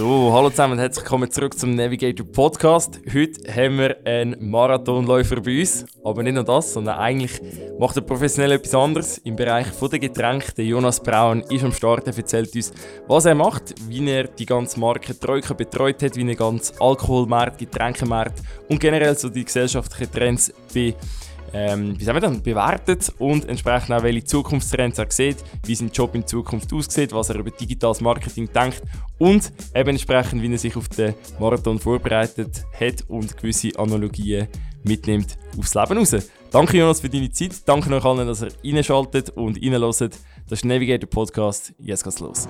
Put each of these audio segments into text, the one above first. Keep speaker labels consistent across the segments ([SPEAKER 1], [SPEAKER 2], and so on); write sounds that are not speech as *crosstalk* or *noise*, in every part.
[SPEAKER 1] So, hallo zusammen und herzlich willkommen zurück zum Navigator Podcast. Heute haben wir einen Marathonläufer bei uns. Aber nicht nur das, sondern eigentlich macht er professionell etwas anderes im Bereich der Getränke. Der Jonas Braun ist am Start, er erzählt uns, was er macht, wie er die ganze Marke Troika betreut hat, wie er den ganzen Alkoholmarkt, Getränkemarkt und generell so die gesellschaftlichen Trends bei ähm, wie sagen wir dann, bewertet und entsprechend auch welche Zukunftstrends er sieht, wie sein Job in Zukunft aussieht, was er über digitales Marketing denkt und eben entsprechend, wie er sich auf den Marathon vorbereitet hat und gewisse Analogien mitnimmt aufs Leben raus. Danke Jonas für deine Zeit, danke euch allen, dass ihr reinschaltet und reinhört. Das ist Navigator Podcast, jetzt geht's los.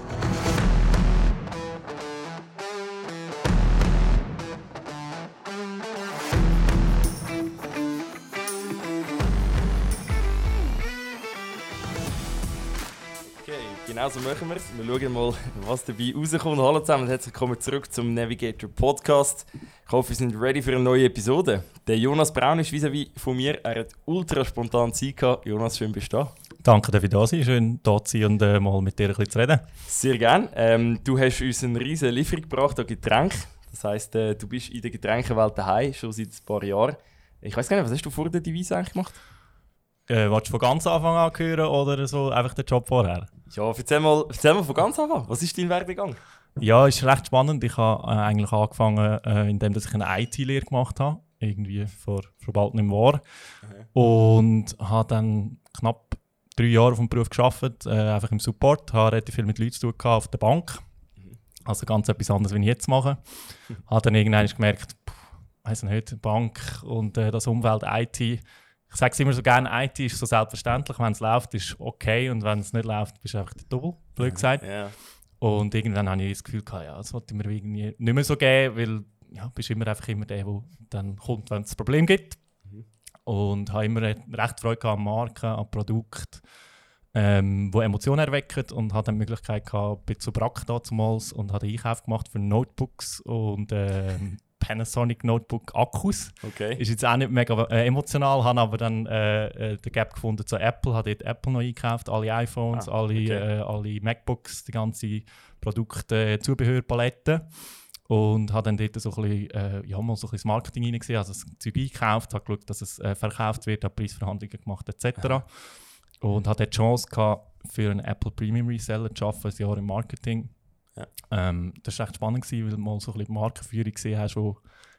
[SPEAKER 1] Genau so machen wir es. Wir schauen mal, was dabei rauskommt. Hallo zusammen und herzlich willkommen zurück zum Navigator Podcast. Ich hoffe, wir sind ready für eine neue Episode. Der Jonas Braun ist vis-à-vis von mir. Er hat ultra spontan Zeit gehabt. Jonas, schön bist du da.
[SPEAKER 2] Danke, dass ich da sein. Schön da zu sein und äh, mal mit dir ein bisschen zu reden.
[SPEAKER 1] Sehr gerne. Ähm, du hast uns eine riesige Lieferung gebracht an Getränke. Das heisst, äh, du bist in der Getränkewelt daheim, schon seit ein paar Jahren. Ich weiß gar nicht, was hast du vor der Devise eigentlich gemacht?
[SPEAKER 2] Äh, willst du von ganz Anfang an hören oder so einfach den Job vorher?
[SPEAKER 1] Ja, erzähl mal, erzähl mal von ganz Anfang. Was ist dein Werdegang?
[SPEAKER 2] Ja, ist recht spannend. Ich habe äh, eigentlich angefangen, äh, indem ich eine IT-Lehre gemacht habe. Irgendwie vor, vor bald einem Jahr. Okay. Und habe dann knapp drei Jahre auf dem Beruf gearbeitet, äh, einfach im Support. Habe relativ viel mit Leuten zu tun auf der Bank. Mhm. Also ganz etwas anderes, als ich jetzt mache. *laughs* habe dann irgendwann gemerkt, weiss nicht, Bank und äh, das Umfeld IT ich sage es immer so gerne, IT ist so selbstverständlich. Wenn es läuft, ist okay. Und wenn es nicht läuft, bist du einfach der Double, blöd gesagt. Ja. Und irgendwann habe ich das Gefühl, gehabt, ja, das wollte ich mir irgendwie nicht mehr so geben, weil ja, du bist immer einfach immer der, der dann kommt, wenn es ein Problem gibt. Mhm. Und habe immer recht Freude an Marken, an Produkten, ähm, die Emotionen erwecken und hatte die Möglichkeit gehabt, bin zu Brack damals und habe Einkauf gemacht für Notebooks und ähm, Panasonic Notebook Akkus. Okay. Ist jetzt auch nicht mega äh, emotional, habe aber dann äh, äh, den Gap gefunden zu Apple, habe dort Apple noch eingekauft, alle iPhones, ah, alle, okay. äh, alle MacBooks, die ganze Produkte, äh, Zubehörpalette. Und habe dann dort so ein bisschen, äh, ja, mal so ein bisschen das Marketing reingesehen, also das Zeug eingekauft, habe geschaut, dass es äh, verkauft wird, habe Preisverhandlungen gemacht etc. Ja. Und hatte die Chance gehabt, für einen Apple Premium Reseller zu arbeiten, ein Jahr im Marketing ja. Ähm, das war echt spannend, gewesen, weil du mal so ein bisschen die Markenführung gesehen hast, die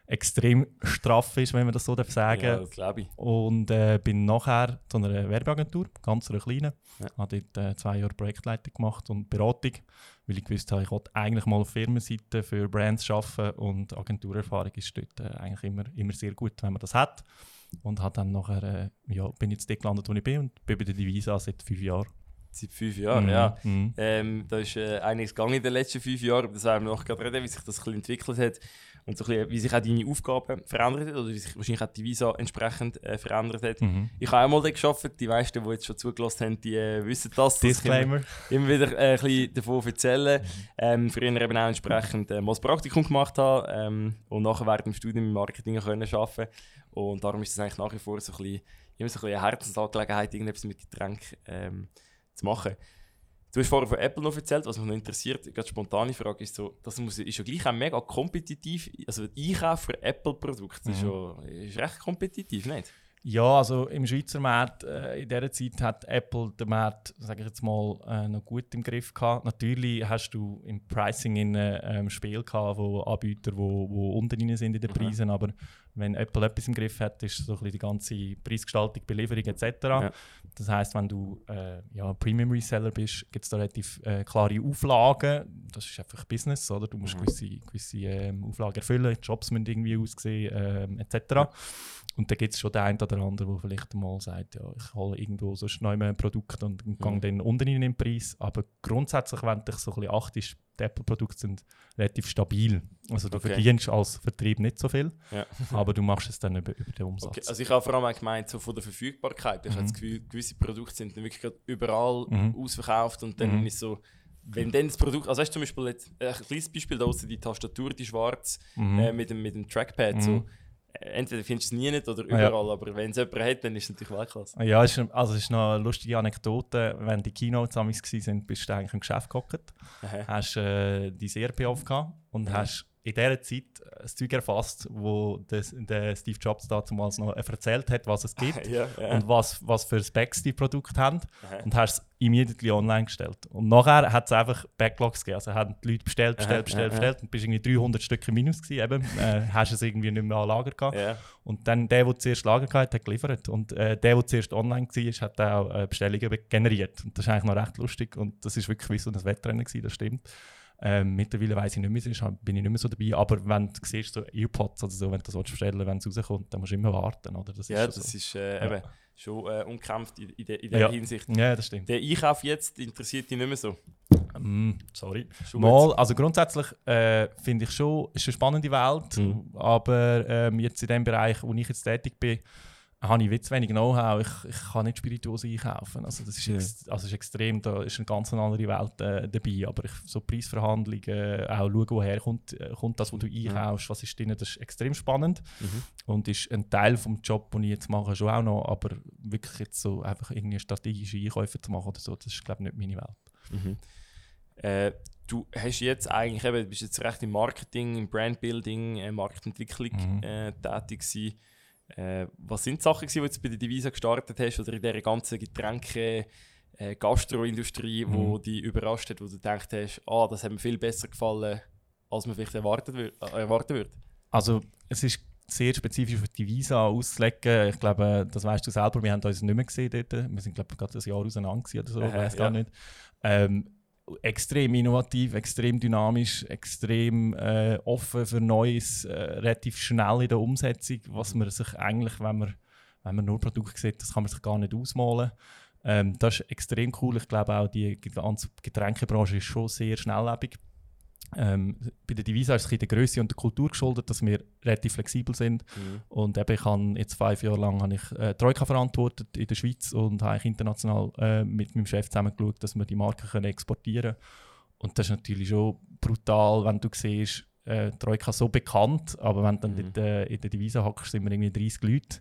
[SPEAKER 2] extrem straff ist, wenn man das so sagen darf. Ja,
[SPEAKER 1] das glaube ich.
[SPEAKER 2] Und äh, bin nachher zu einer Werbeagentur, ganz einer kleinen. Ja. Habe dort äh, zwei Jahre Projektleitung gemacht und Beratung, weil ich gewusst habe, ich wollte eigentlich mal auf Firmenseite für Brands arbeiten und Agenturerfahrung ist dort äh, eigentlich immer, immer sehr gut, wenn man das hat. Und habe dann nachher, äh, ja, bin jetzt dort gelandet, wo ich bin und bin bei der Divisa seit fünf Jahren.
[SPEAKER 1] Seit fünf Jahren, mhm. ja. Mhm. Ähm, da ist äh, einiges gegangen in den letzten fünf Jahren, aber das werden wir noch gerade reden, wie sich das ein entwickelt hat und so ein bisschen, wie sich auch deine Aufgaben verändert hat oder wie sich wahrscheinlich auch die Visa entsprechend äh, verändert hat. Mhm. Ich habe auch mal dort gearbeitet, die meisten, die jetzt schon zugelassen haben, die äh, wissen das.
[SPEAKER 2] Disclaimer.
[SPEAKER 1] Ich immer, immer wieder äh, ein bisschen davon erzählen. Mhm. Ähm, früher eben auch entsprechend äh, mal das Praktikum gemacht habe ähm, und nachher während dem Studium im Marketing können arbeiten und darum ist das eigentlich nach wie vor so ein bisschen, immer so ein bisschen eine Herzensangelegenheit, irgendetwas mit Getränk ähm, zu machen. Du hast vorher von Apple noch erzählt, was mich noch interessiert. Eine spontane Frage ist so, das muss, ist ja gleich auch mega kompetitiv. Also der Einkauf für Apple-Produkte mhm. ist, ja, ist recht kompetitiv, nicht?
[SPEAKER 2] Ja, also im Schweizer Markt äh, in dieser Zeit hat Apple den Markt, sage ich jetzt mal, äh, noch gut im Griff gehabt. Natürlich hast du im Pricing in ähm, Spiel gehabt, wo Anbieter, wo, wo unten drin sind in den mhm. Preisen, mhm. aber wenn Apple etwas im Griff hat, ist so ein die ganze Preisgestaltung, Belieferung etc. Ja. Das heißt, wenn du äh, ja, Premium Reseller bist, gibt es da relativ äh, klare Auflagen. Das ist einfach Business, oder? Du musst mhm. gewisse, gewisse ähm, Auflagen erfüllen, Jobs müssen irgendwie aussehen ähm, etc. Ja. Und dann gibt es schon den einen oder anderen, der vielleicht mal sagt, ja, ich hole irgendwo so schnell ein Produkt und mhm. gehe dann unten in den Preis. Aber grundsätzlich, wenn du dich so ein bisschen achtest, die Apple-Produkte sind relativ stabil. Also du okay. verdienst als Vertrieb nicht so viel, ja. *laughs* aber du machst es dann über, über den Umsatz. Okay.
[SPEAKER 1] Also ich habe vor allem gemeint, so von der Verfügbarkeit. Ich mhm. habe das Gefühl, gewisse Produkte sind dann wirklich überall mhm. ausverkauft und dann mhm. ist so, wenn dann das Produkt, also hast du zum Beispiel jetzt, ein kleines Beispiel da die Tastatur, die schwarz, mhm. äh, mit, dem, mit dem Trackpad, so, mhm entweder findest du es nie nicht oder überall, ja. aber wenn es jemand hat, dann ist es natürlich Weltklasse.
[SPEAKER 2] Ja, es ist, also es ist noch eine lustige Anekdote. Wenn die Keynotes waren, bist du eigentlich im Geschäft gehockt, hast äh, dein ERP aufgehabt und mhm. hast in dieser Zeit ein Zeug erfasst, wo der, der Steve Jobs damals noch erzählt hat, was es gibt *laughs* ja, ja. und was, was für Specs die Produkte haben. Aha. Und hast es immediately online gestellt. Und nachher hat es einfach Backlogs gegeben. Also haben die Leute bestellt, bestellt, bestellt, Aha. bestellt und bist irgendwie 300 Stück im Minus gewesen. Eben, äh, *laughs* hast es irgendwie nicht mehr an Lager gehabt. Ja. Und dann der, der zuerst Lager hatte, hat geliefert. Und äh, der, der zuerst online war, hat auch äh, Bestellungen generiert. Und das ist eigentlich noch recht lustig. Und das ist wirklich wie so ein Wettrennen gewesen, das stimmt. Ähm, mittlerweile weiß ich nicht mehr, bin ich nicht mehr so dabei. Aber wenn du siehst, so Earpods oder so, wenn du das bestellen wenn es rauskommt, dann musst du immer warten. Oder?
[SPEAKER 1] Das ja, ist das so. ist äh, ja. eben schon äh, umkämpft in, in, de, in der ja. Hinsicht.
[SPEAKER 2] Ja, das stimmt.
[SPEAKER 1] Der Einkauf jetzt interessiert dich nicht mehr so?
[SPEAKER 2] Mm, sorry. Mal, also grundsätzlich äh, finde ich schon, es ist eine spannende Welt, mhm. aber ähm, jetzt in dem Bereich, wo ich jetzt tätig bin, habe ich zu wenig Know-how. Ich, ich kann nicht spirituos einkaufen. Also das ist, ja. ex, also ist extrem, da ist eine ganz andere Welt äh, dabei. Aber ich, so Preisverhandlungen, äh, auch schauen, woher kommt, äh, kommt das, was du einkaufst, was ist drin, das ist extrem spannend. Mhm. Und ist ein Teil des Jobs, den ich jetzt mache, schon auch noch. Aber wirklich jetzt so einfach irgendwie strategische Einkäufe zu machen oder so, das ist glaube ich nicht meine Welt.
[SPEAKER 1] Mhm. Äh, du hast jetzt eigentlich, eben, du bist jetzt recht im Marketing, im Brandbuilding, äh, Marktentwicklung mhm. äh, tätig gewesen. Äh, was sind die Sachen, die du jetzt bei der Divisa gestartet hast oder in dieser ganzen Getränke- äh, Gastroindustrie, mhm. wo die überrascht hat, wo du gedacht hast, ah, das hat mir viel besser gefallen, als man vielleicht erwartet wür äh, erwarten würde?
[SPEAKER 2] Also es ist sehr spezifisch für die Visa auszulegen. Ich glaube, das weißt du selber, wir haben uns nicht mehr gesehen dort. Wir sind glaube ich gerade ein Jahr auseinander oder so, ich weiß gar ja. nicht. Ähm, extrem innovativ, extrem dynamisch, extrem äh, offen für Neues, äh, relativ schnell in der Umsetzung, was man sich eigentlich, wenn man, wenn man nur Produkte sieht, das kann man sich gar nicht ausmalen. Ähm, das ist extrem cool. Ich glaube auch, die ganze Getränkebranche ist schon sehr schnelllebig. Ähm, bei der Divisa ist es der Größe und der Kultur geschuldet, dass wir relativ flexibel sind. Mhm. Und eben, ich habe jetzt fünf Jahre lang habe ich, äh, Troika verantwortet in der Schweiz und habe international äh, mit meinem Chef zusammen geschaut, dass wir die Marken können exportieren können. Und das ist natürlich schon brutal, wenn du siehst, äh, Troika so bekannt, aber wenn du dann mhm. in, der, in der Divisa hockst, sind wir irgendwie 30 Leute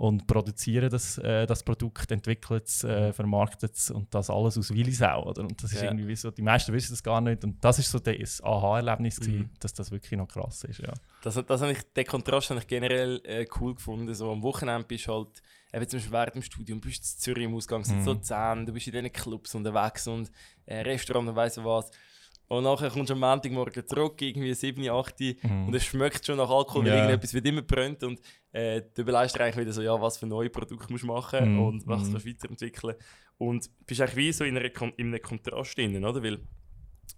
[SPEAKER 2] und produzieren das, äh, das Produkt, entwickeln es, äh, vermarktet es und das alles aus Willisau. Oder? Und das ist ja. irgendwie so, die meisten wissen das gar nicht und das ist so das Aha-Erlebnis, mhm. dass das wirklich noch krass ist. Ja.
[SPEAKER 1] Das, das ich, den Kontrast habe ich generell äh, cool gefunden. So, am Wochenende bist du halt, eben zum Beispiel während dem Studium, bist du in Zürich im Ausgang, sind mhm. so zehn, du bist in diesen Clubs unterwegs und äh, Restaurant und weiss was. Und nachher kommst du am Montagmorgen zurück, irgendwie 7, 8 mhm. und es schmeckt schon nach Alkohol, weil irgendetwas wird immer brennt und äh, du überlegst dir eigentlich wieder so, ja, was für neue Produkte musst du machen mhm. und was mhm. du weiterentwickeln. Und bist eigentlich wie so in, einer, in einem Kontrast drin, oder? Weil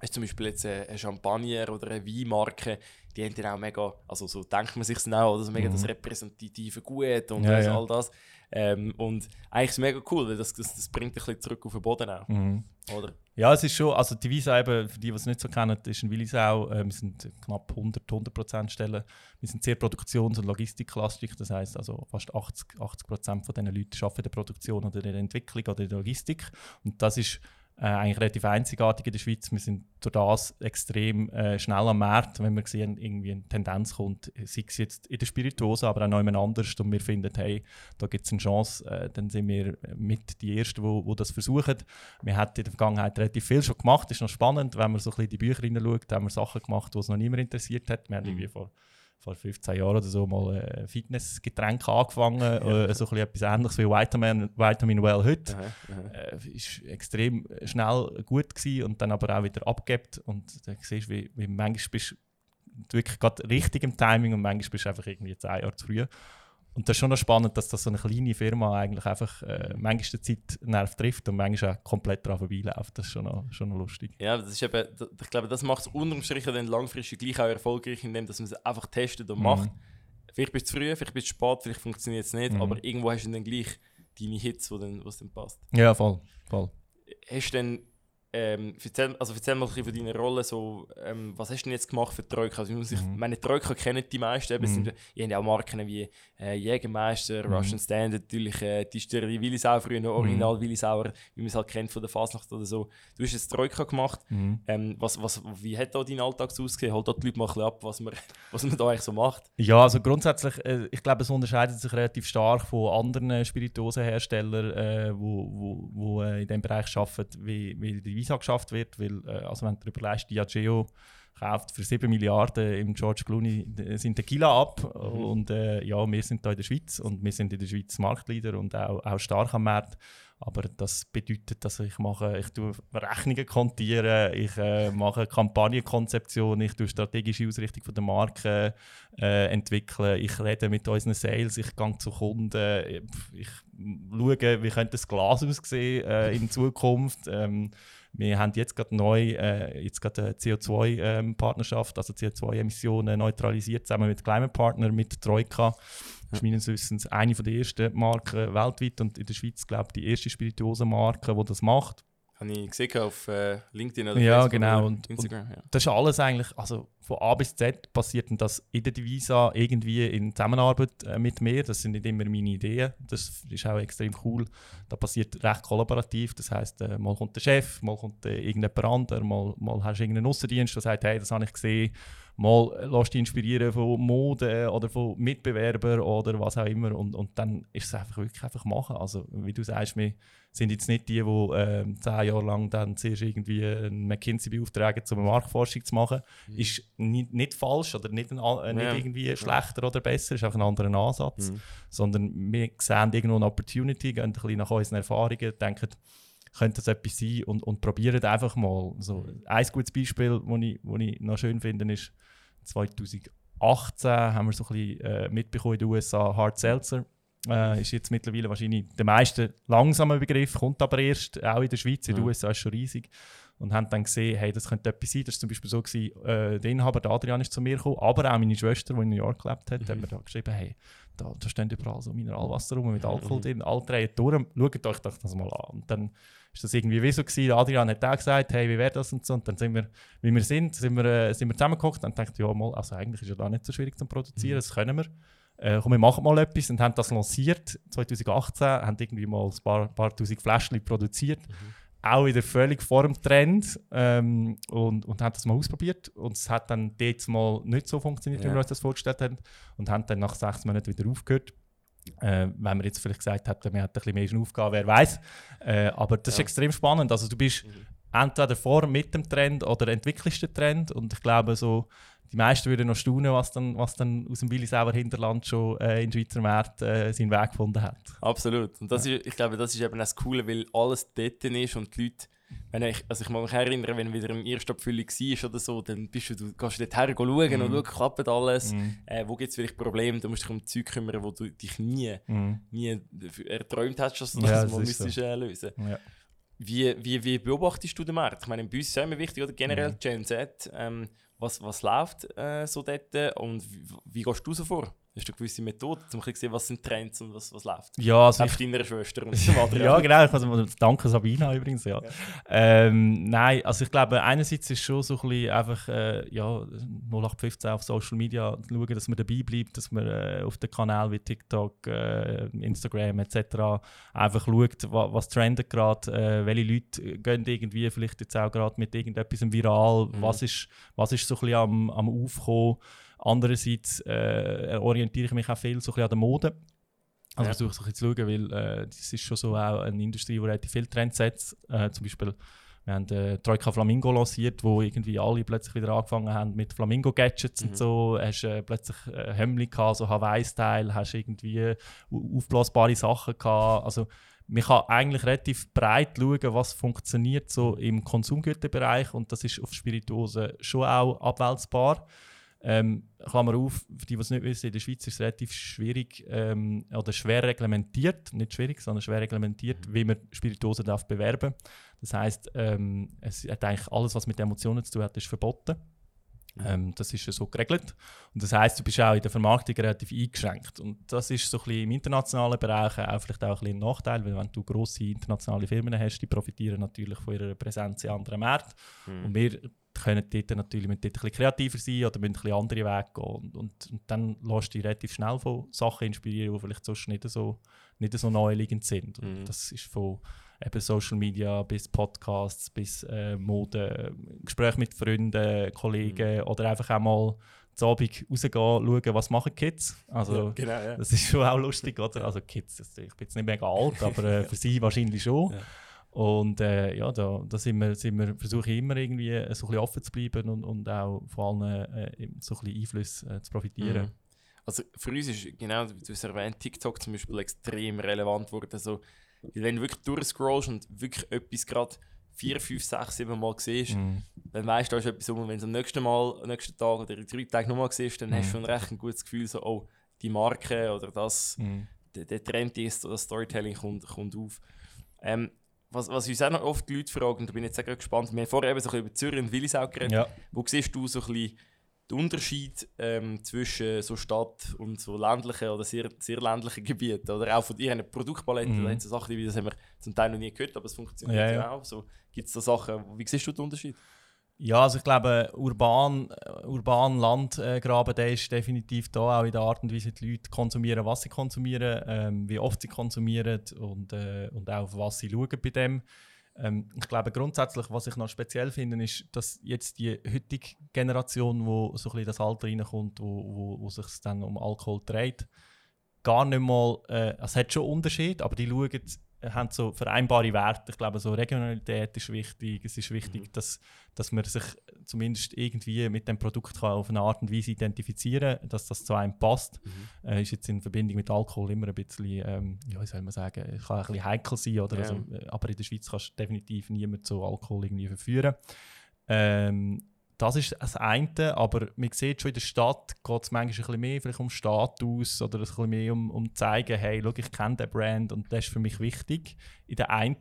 [SPEAKER 1] hast zum Beispiel jetzt eine Champagner oder eine Weinmarke, die haben dann auch mega, also so denkt man sich dann auch, oder so mega mhm. das repräsentative Gut und ja, ja. all das. Ähm, und eigentlich ist es mega cool, weil das, das, das bringt ein bisschen zurück auf den Boden auch. Mhm. Oder?
[SPEAKER 2] Ja, es ist schon, also die Visa eben, für die, die es nicht so kennen, ist in Willisau, äh, wir sind knapp 100, 100 Prozent Stellen. Wir sind sehr produktions- und logistiklastig, das heißt also fast 80, 80 Prozent von diesen Leuten arbeiten in der Produktion oder in der Entwicklung oder in der Logistik. Und das ist äh, eigentlich relativ einzigartig in der Schweiz. Wir sind durch das extrem äh, schnell am Markt, wenn wir sehen, irgendwie eine Tendenz kommt, sei es jetzt in der Spirituose, aber auch noch jemand anders und wir finden, hey, da gibt es eine Chance, äh, dann sind wir mit die Ersten, die das versuchen. Wir haben in der Vergangenheit relativ viel schon gemacht, das ist noch spannend, wenn man so ein bisschen in die Bücher hineinschaut, haben wir Sachen gemacht, die es noch niemand interessiert hat. Wir haben irgendwie vor vor 15 Jahren oder so mal ein Fitnessgetränk angefangen, ja. äh, so ein etwas ähnliches wie Vitamin, Vitamin Well heute. Aha, aha. Äh, ist extrem schnell gut gewesen und dann aber auch wieder abgebt und dann siehst du, wie, wie manchmal bist du wirklich gerade richtig im Timing und manchmal bist du einfach irgendwie zwei Jahre zu früh. Und das ist schon noch spannend, dass das so eine kleine Firma eigentlich einfach äh, manchmal die Zeit Nerv trifft und manchmal auch komplett daran vorbeiläuft. Das ist schon noch, schon noch lustig.
[SPEAKER 1] Ja, das ist eben, ich glaube, das macht es unterm Strich dann langfristig gleich auch erfolgreich, indem dass man es einfach testet und mhm. macht. Vielleicht bist du zu früh, vielleicht bist du spät, vielleicht funktioniert es nicht, mhm. aber irgendwo hast du dann gleich deine Hits, wo dann, dann passt.
[SPEAKER 2] Ja, voll. voll.
[SPEAKER 1] Hast du denn ähm, erzähl, also erzähl mal ein bisschen von deiner Rolle. So, ähm, was hast du denn jetzt gemacht für die Troika? Also, ich mhm. meine, Troika kennen die meisten. Mhm. Sind, ihr habt auch Marken wie äh, Jägermeister, mhm. Russian Standard, natürlich äh, die Distillerie Willisauer, früher noch Original mhm. Willisauer, wie man es halt kennt von der Fasnacht oder so. Du hast jetzt Troika gemacht. Mhm. Ähm, was, was, wie hat da dein Alltag ausgesehen? Holt da die Leute mal ein bisschen ab, was man, *laughs* was man da eigentlich so macht?
[SPEAKER 2] Ja, also grundsätzlich, äh, ich glaube, es unterscheidet sich relativ stark von anderen Spirituosenherstellern, äh, wo, wo, wo äh, in dem Bereich arbeiten, wie, wie die Visa geschafft wird, weil, äh, also wenn du überlegst, Diageo kauft für 7 Milliarden im George Clooney sind Tequila ab mhm. und äh, ja, wir sind da in der Schweiz und wir sind in der Schweiz Marktleader und auch, auch stark am Markt. Aber das bedeutet, dass ich mache, ich tue Rechnungen kontieren, ich äh, mache Kampagnenkonzeption, ich tue strategische Ausrichtung von der Marke äh, entwickeln, ich rede mit unseren Sales, ich gehe zu Kunden, ich schaue, wie könnte das Glas aussehen äh, in Zukunft. Ähm, wir haben jetzt gerade neu äh, jetzt gerade eine CO2-Partnerschaft, ähm, also CO2-Emissionen neutralisiert, zusammen mit Climate Partner, mit Troika. Das ist meines Wissens eine der ersten Marken weltweit und in der Schweiz, glaube ich, die erste Spirituosenmarke, die das macht.
[SPEAKER 1] Habe ich gesehen auf äh, LinkedIn oder
[SPEAKER 2] ja, Facebook genau. und, Instagram. Und ja. Das ist alles eigentlich, also von A bis Z passiert das in der Divisa irgendwie in Zusammenarbeit äh, mit mir. Das sind nicht immer meine Ideen. Das ist auch extrem cool. Da passiert recht kollaborativ. Das heißt, äh, mal kommt der Chef, mal kommt äh, irgendjemand anderes, mal, mal hast du irgendeinen Außendienst, der sagt, hey, das habe ich gesehen mal äh, lass dich inspirieren von Mode oder von Mitbewerbern oder was auch immer und, und dann ist es einfach wirklich einfach machen. Also wie du sagst, wir sind jetzt nicht die, die äh, zehn Jahre lang dann zuerst irgendwie einen McKinsey beauftragen, um eine Marktforschung zu machen. Mhm. Ist nicht, nicht falsch oder nicht, ein, äh, nicht ja. irgendwie schlechter oder besser, ist einfach ein anderer Ansatz. Mhm. Sondern wir sehen irgendwo eine Opportunity, gehen ein bisschen nach unseren Erfahrungen, denken, könnte das etwas sein und, und probieren einfach mal. So, ein gutes Beispiel, das ich, ich noch schön finde, ist 2018 haben wir so ein bisschen äh, mitbekommen in den USA, Hard Seltzer. Äh, ist jetzt mittlerweile wahrscheinlich der meiste langsame Begriff, kommt aber erst auch in der Schweiz, in den mhm. USA ist schon riesig. Und haben dann gesehen, hey, das könnte etwas sein. Das war zum Beispiel so, gewesen, äh, der Inhaber, der Adrian, ist zu mir gekommen, aber auch meine Schwester, die in New York gelebt hat, mhm. hat mir da geschrieben, hey, da, da stehen überall so Mineralwasser rum mit Alkohol mhm. drin, alle drehen durch, schaut euch das mal an. Und dann ist das irgendwie wie so gewesen. Adrian hat auch gesagt, hey, wie wäre das und so. Und dann sind wir, wie wir sind, sind wir, äh, sind wir zusammengeguckt und dachten, ja, mal, also eigentlich ist ja da nicht so schwierig zu produzieren, mhm. das können wir. Äh, komm, wir machen mal etwas und haben das lanciert 2018, haben irgendwie mal ein paar, paar tausend Fläschchen produziert. Mhm. Auch wieder völlig vor dem Trend ähm, und, und haben das mal ausprobiert. Und es hat dann dort mal nicht so funktioniert, ja. wie wir uns das vorgestellt haben. Und haben dann nach sechs Monaten wieder aufgehört. Äh, wenn man jetzt vielleicht gesagt hätte, wir hätten ein bisschen mehr aufgegeben, wer weiß. Äh, aber das ja. ist extrem spannend. Also du bist mhm. entweder vor mit dem Trend oder entwickelst den Trend. Und ich glaube, so, die meisten würden noch staunen, was dann, was dann aus dem Willisauer Hinterland schon äh, in Schweizer Märkten äh, seinen Weg gefunden hat.
[SPEAKER 1] Absolut. Und das ja. ist, ich glaube, das ist eben das Coole, weil alles dort ist und die Leute wenn ich, also ich kann mich erinnern, wenn du wieder im ersten Abfüllung war oder so, dann bist du, du gehst dort her schauen mm. und mhm. schau, klappt alles, mm. äh, wo gibt es vielleicht Probleme, du musst dich um Zeug kümmern, wo du dich nie, mm. nie erträumt hast, dass du das mal müsstest, äh, lösen ja. Wie, wie, wie beobachtest du den Markt? Ich meine, bei uns ist es immer wichtig, oder generell. Gen Z, ähm, was, was läuft äh, so dort und wie, wie gehst du so vor? Hast du gewisse Methoden, um zu sehen, was sind Trends und was, was läuft?
[SPEAKER 2] Ja, also
[SPEAKER 1] ich, deiner Schwester und
[SPEAKER 2] so *laughs* weiter. ja, genau. Ich also, danke Sabina übrigens. Ja. ja. Ähm, nein, also ich glaube, einerseits ist schon so ein bisschen einfach äh, ja, 0815 auf Social Media schauen, dass man dabei bleibt, dass man äh, auf den Kanälen wie TikTok, äh, Instagram etc. einfach schaut, was, was trendet gerade, äh, welche Leute gehen irgendwie vielleicht jetzt auch gerade mit irgendetwas viral, mhm. was, ist, was ist so ein bisschen am, am Aufkommen. Andererseits äh, orientiere ich mich auch viel so ein bisschen an der Mode. Also ja. versuche so ein zu schauen, weil äh, das ist schon so auch eine Industrie, die relativ viel Trends setzt. Äh, zum Beispiel, wir haben äh, Troika Flamingo lanciert, wo irgendwie alle plötzlich wieder angefangen haben mit Flamingo-Gadgets mhm. und so. Hast äh, plötzlich äh, Hemd gehabt, so Hawaii-Style, hast irgendwie aufblasbare Sachen gehabt. Also man kann eigentlich relativ breit schauen, was funktioniert so im Konsumgüterbereich und das ist auf Spirituosen schon auch abwälzbar. Ähm, Klammer auf, für die, die es nicht wissen, in der Schweiz ist es relativ schwierig ähm, oder schwer reglementiert, nicht schwierig, sondern schwer reglementiert, mhm. wie man Spirituosen darf bewerben. Das heißt, ähm, es hat eigentlich alles, was mit Emotionen zu tun hat, ist verboten. Mhm. Ähm, das ist ja so geregelt. Und das heißt, du bist auch in der Vermarktung relativ eingeschränkt. Und das ist so ein bisschen im internationalen Bereich auch vielleicht auch ein, bisschen ein Nachteil, weil wenn du grosse internationale Firmen hast, die profitieren natürlich von ihrer Präsenz in anderen Märkten. Mhm. Und wir können dort natürlich mit dort ein bisschen kreativer sein oder müssen ein bisschen andere Wege gehen. Und, und, und dann lässt du dich relativ schnell von Sachen inspirieren, die vielleicht sonst nicht so, nicht so naheliegend sind. Mhm. das ist von eben Social Media bis Podcasts, bis äh, Mode, Gespräche mit Freunden, Kollegen mhm. oder einfach auch mal zu Abend rausgehen, schauen, was machen Kids. Also, ja, genau, ja. Das ist schon auch lustig, oder? Also Kids, ich bin jetzt nicht mega alt, *laughs* aber äh, für sie wahrscheinlich schon. Ja. Und äh, ja, da, da sind wir, sind wir, versuche ich immer irgendwie so ein bisschen offen zu bleiben und, und auch vor allem äh, so ein bisschen Einfluss äh, zu profitieren. Mhm.
[SPEAKER 1] Also für uns ist genau, wie du es erwähnt, TikTok zum Beispiel extrem relevant geworden. Also, wenn du wirklich durchscrollst und wirklich etwas gerade vier, fünf, sechs, sieben Mal siehst, mm. dann weißt du, da ist etwas um. Und wenn du am nächsten Mal, am nächsten Tag oder in drei Tagen nochmal siehst, dann mm. hast du schon recht ein gutes Gefühl, so, oh, die Marke oder das, mm. der, der, Trend ist oder das Storytelling kommt, kommt auf. Ähm, was, was uns auch noch oft die Leute fragen, da bin ich jetzt sehr gespannt, wir haben vorher eben so ein bisschen über Zürich und Willisau geredet, ja. wo siehst du so ein bisschen den Unterschied ähm, zwischen so Stadt und so ländlichen oder sehr, sehr ländlichen Gebieten oder auch von ihren Produktpaletten, mhm. da so Sachen, wie das haben wir zum Teil noch nie gehört, aber es funktioniert ja, ja. auch. So, Gibt es da Sachen, wie siehst du den Unterschied?
[SPEAKER 2] Ja, also ich glaube, urban, urban Landgraben, der ist definitiv da, auch in der Art und Weise, die Leute konsumieren, was sie konsumieren, ähm, wie oft sie konsumieren und, äh, und auch auf was sie schauen bei dem. Ähm, ich glaube grundsätzlich, was ich noch speziell finde, ist, dass jetzt die heutige Generation, wo so ein bisschen das Alter reinkommt, wo, wo, wo sich dann um Alkohol dreht, gar nicht mal, äh, es hat schon Unterschied, aber die schauen haben so vereinbare Werte. Ich glaube, so Regionalität ist wichtig. Es ist wichtig, mhm. dass, dass man sich zumindest irgendwie mit dem Produkt kann auf eine Art und Weise identifizieren kann, dass das zu einem passt. Mhm. Äh, ist jetzt in Verbindung mit Alkohol immer ein bisschen, ähm, ja, wie soll man sagen, kann ein bisschen heikel sein. Oder ja. also, äh, aber in der Schweiz kannst du definitiv niemand zu Alkohol irgendwie verführen. Ähm, das ist das eine, aber man sieht schon in der Stadt geht es manchmal ein bisschen mehr vielleicht um Status oder ein bisschen mehr um, um zu zeigen, hey, schau, ich kenne den Brand und das ist für mich wichtig. In der einen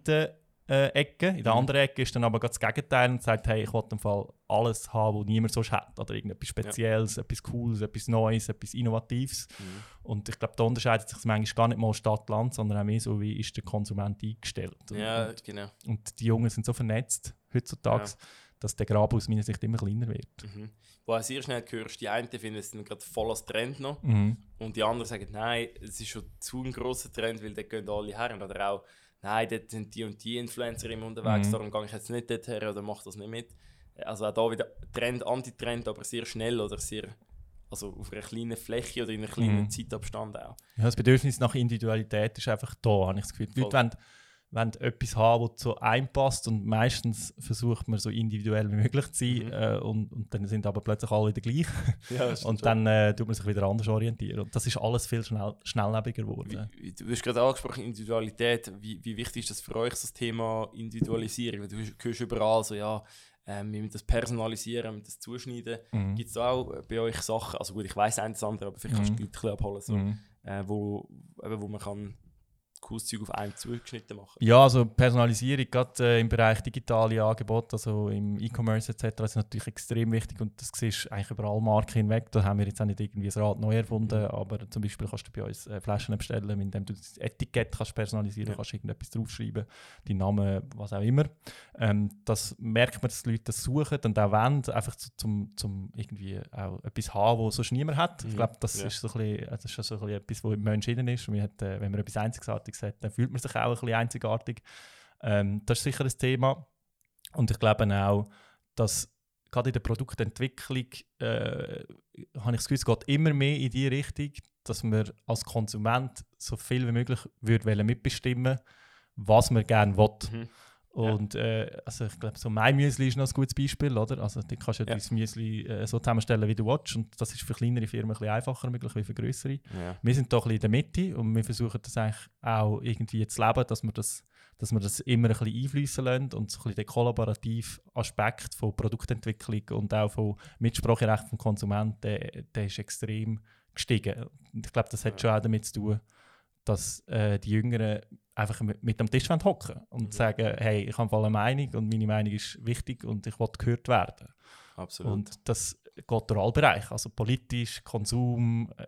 [SPEAKER 2] äh, Ecke, in der mhm. anderen Ecke ist dann aber das Gegenteil und sagt, hey, ich will im Fall alles haben, was niemand sonst hat. Oder irgendetwas Spezielles, ja. etwas Cooles, etwas Neues, etwas Innovatives. Mhm. Und ich glaube, da unterscheidet sich manchmal gar nicht mal Stadt-Land, sondern auch mehr so, wie ist der Konsument eingestellt.
[SPEAKER 1] Ja,
[SPEAKER 2] und,
[SPEAKER 1] genau.
[SPEAKER 2] Und die Jungen sind so vernetzt heutzutage. Ja dass der Graben aus meiner Sicht immer kleiner wird.
[SPEAKER 1] Mhm. Wo du sehr schnell hörst, die einen finden es gerade voll als Trend noch mhm. und die anderen sagen, nein, es ist schon zu ein grosser Trend, weil da gehen alle her. Oder auch, nein, dort sind die und die Influencer immer unterwegs, mhm. darum gehe ich jetzt nicht dort her oder mache das nicht mit. Also auch da wieder Trend, Antitrend, aber sehr schnell oder sehr also auf einer kleinen Fläche oder in einem kleinen mhm. Zeitabstand auch.
[SPEAKER 2] Ja, das Bedürfnis nach Individualität ist einfach da, habe ich das Gefühl. Die Leute wollen wollen etwas haben, das zu einem passt und meistens versucht man so individuell wie möglich zu sein mhm. äh, und, und dann sind aber plötzlich alle wieder gleich ja, *laughs* und dann äh, tut man sich wieder anders orientieren und das ist alles viel schnell, schnelllebiger geworden.
[SPEAKER 1] Wie, du hast gerade angesprochen, Individualität, wie, wie wichtig ist das für euch, das Thema Individualisierung? Du hörst überall so, ja, ähm, wir müssen das personalisieren, wir das zuschneiden. Mhm. Gibt es auch bei euch Sachen, also gut, ich weiß eines andere, aber vielleicht mhm. kannst du die Leute abholen, so, mhm. äh, wo, eben, wo man kann cooles Zeug auf einen zugeschnitten machen.
[SPEAKER 2] Ja, also Personalisierung, gerade äh, im Bereich digitale Angebote, also im E-Commerce etc., ist natürlich extrem wichtig und das siehst du eigentlich über alle Marken hinweg. Da haben wir jetzt auch nicht irgendwie das Rad neu erfunden, mhm. aber zum Beispiel kannst du bei uns äh, Flaschen bestellen, indem du das Etikett kannst personalisieren ja. kannst, irgendetwas draufschreiben, die Namen, was auch immer. Ähm, das merkt man, dass die Leute das suchen und auch wollen, einfach zu, zum, zum irgendwie auch etwas haben, was sonst niemand hat. Mhm. Ich glaube, das, ja. ist so ein bisschen, das ist so ein bisschen etwas, was im Menschen drin ist. Und hat, äh, wenn man etwas Einzigartiges hat, dann fühlt man sich auch ein bisschen einzigartig. Ähm, das ist sicher ein Thema. Und ich glaube auch, dass gerade in der Produktentwicklung äh, habe ich das Gefühl, es geht immer mehr in die Richtung, dass man als Konsument so viel wie möglich würde mitbestimmen was man gerne will. Mhm. Und ja. äh, also ich glaube, so mein Müsli ist noch ein gutes Beispiel, oder? Also du kannst ja, ja. dein Müsli äh, so zusammenstellen, wie du willst. Und das ist für kleinere Firmen ein bisschen einfacher möglich wie für größere. Ja. Wir sind doch ein bisschen in der Mitte und wir versuchen das eigentlich auch irgendwie zu leben, dass wir das, dass wir das immer ein bisschen einfließen lassen und so ein bisschen den kollaborativen Aspekt von Produktentwicklung und auch von Mitspracherecht vom Konsumenten, der, der ist extrem gestiegen. Und ich glaube, das hat schon auch damit zu tun, dass äh, die Jüngeren einfach mit, mit am Tisch hocken und mhm. sagen, hey, ich habe eine Meinung und meine Meinung ist wichtig und ich will gehört werden.
[SPEAKER 1] Absolut.
[SPEAKER 2] Und das geht durch alle Bereiche. Also politisch, Konsum, äh,